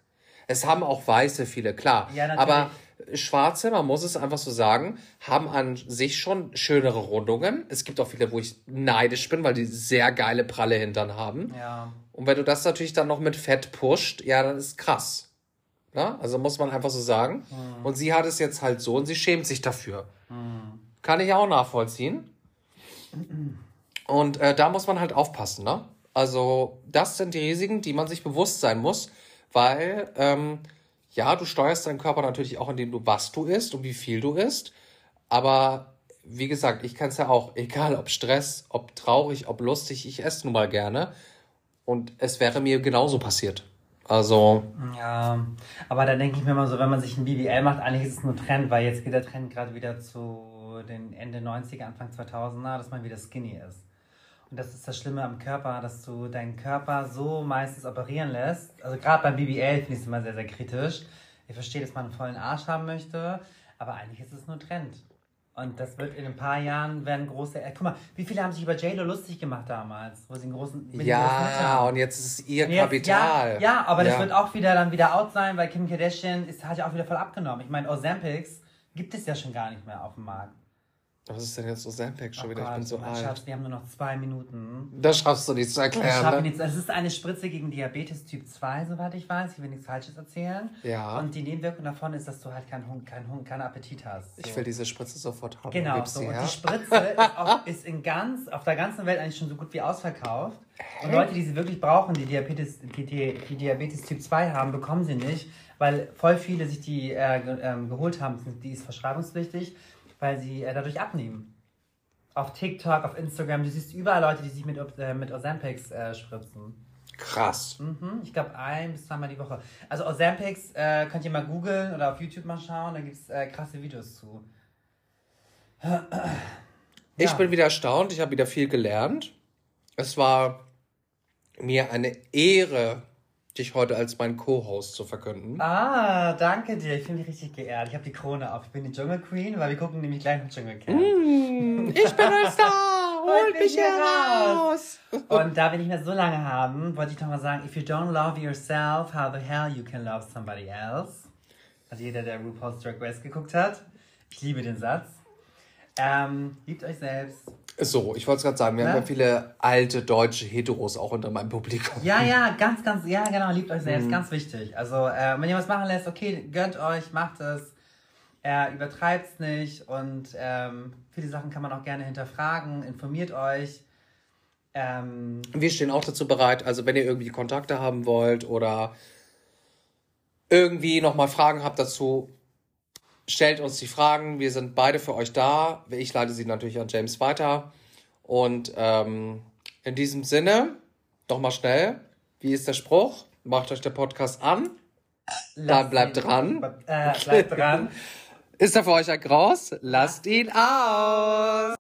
Es haben auch Weiße viele, klar. Ja, natürlich. Aber Schwarze, man muss es einfach so sagen, haben an sich schon schönere Rundungen. Es gibt auch viele, wo ich neidisch bin, weil die sehr geile pralle Hintern haben. Ja. Und wenn du das natürlich dann noch mit Fett pusht, ja, dann ist krass. Ja? Also muss man einfach so sagen. Mhm. Und sie hat es jetzt halt so und sie schämt sich dafür. Mhm. Kann ich auch nachvollziehen. Und äh, da muss man halt aufpassen, ne? Also, das sind die Risiken, die man sich bewusst sein muss, weil ähm, ja, du steuerst deinen Körper natürlich auch, indem du was du isst und wie viel du isst. Aber wie gesagt, ich kann es ja auch, egal ob Stress, ob traurig, ob lustig, ich esse nun mal gerne. Und es wäre mir genauso passiert. Also. Ja, aber da denke ich mir mal so, wenn man sich ein BBL macht, eigentlich ist es nur Trend, weil jetzt geht der Trend gerade wieder zu den Ende 90er, Anfang 2000er, dass man wieder skinny ist. Und das ist das Schlimme am Körper, dass du deinen Körper so meistens operieren lässt. Also gerade beim BBL finde ich es immer sehr, sehr kritisch. Ich verstehe, dass man einen vollen Arsch haben möchte, aber eigentlich ist es nur Trend. Und das wird in ein paar Jahren werden große. Äh, guck mal, wie viele haben sich über JLo lustig gemacht damals, wo sie einen großen. Ja, und jetzt ist es ihr jetzt, Kapital. Ja, ja aber ja. das wird auch wieder dann wieder out sein, weil Kim Kardashian ist, hat ja auch wieder voll abgenommen. Ich meine, Ozempics gibt es ja schon gar nicht mehr auf dem Markt. Was ist denn jetzt so Sandpack schon oh wieder? Gott, ich bin so alt. Schatz, wir haben nur noch zwei Minuten. Das schaffst du nicht zu erklären. Ne? Es ist eine Spritze gegen Diabetes Typ 2, soweit ich weiß. Ich will nichts Falsches erzählen. Ja. Und die Nebenwirkung davon ist, dass du halt keinen Hund, keinen Hund, keinen Appetit hast. So. Ich will diese Spritze sofort haben. Genau, so. Und die Spritze ist, auch, ist in ganz, auf der ganzen Welt eigentlich schon so gut wie ausverkauft. Hä? Und Leute, die sie wirklich brauchen, die Diabetes, die, die, die Diabetes Typ 2 haben, bekommen sie nicht, weil voll viele sich die äh, äh, geholt haben. Die ist verschreibungspflichtig, weil sie äh, dadurch abnehmen auf TikTok, auf Instagram, du siehst überall Leute, die sich mit, äh, mit Ozempics äh, spritzen. Krass. Mhm, ich glaube ein bis zweimal die Woche. Also Ozempics äh, könnt ihr mal googeln oder auf YouTube mal schauen, da gibt es äh, krasse Videos zu. ja. Ich bin wieder erstaunt, ich habe wieder viel gelernt. Es war mir eine Ehre, dich heute als mein Co-Host zu verkünden. Ah, danke dir. Ich bin mich richtig geehrt. Ich habe die Krone auf. Ich bin die Dschungel Queen, weil wir gucken nämlich gleich noch Dschungelcamp. Mm, ich bin ein Star! Holt mich hier raus! Und da wir nicht mehr so lange haben, wollte ich noch mal sagen, if you don't love yourself, how the hell you can love somebody else? Also jeder, der RuPaul's Drag Race geguckt hat. Ich liebe den Satz. Ähm, liebt euch selbst. So, ich wollte es gerade sagen, wir Ne? haben ja viele alte deutsche Heteros auch unter meinem Publikum. Ja, ja, ganz, ganz, ja, genau, liebt euch selbst, ganz wichtig. Also, äh, wenn ihr was machen lässt, okay, gönnt euch, macht es, äh, übertreibt's nicht und ähm, viele Sachen kann man auch gerne hinterfragen, informiert euch. Ähm, Wir stehen auch dazu bereit, also wenn ihr irgendwie Kontakte haben wollt oder irgendwie nochmal Fragen habt dazu, stellt uns die Fragen. Wir sind beide für euch da. Ich leite sie natürlich an James weiter. Und ähm, in diesem Sinne, doch mal schnell, wie ist der Spruch? Macht euch der Podcast an. Dann lasst bleibt dran. Äh, bleibt dran. Ist er für euch ein Groß? Lasst ihn aus!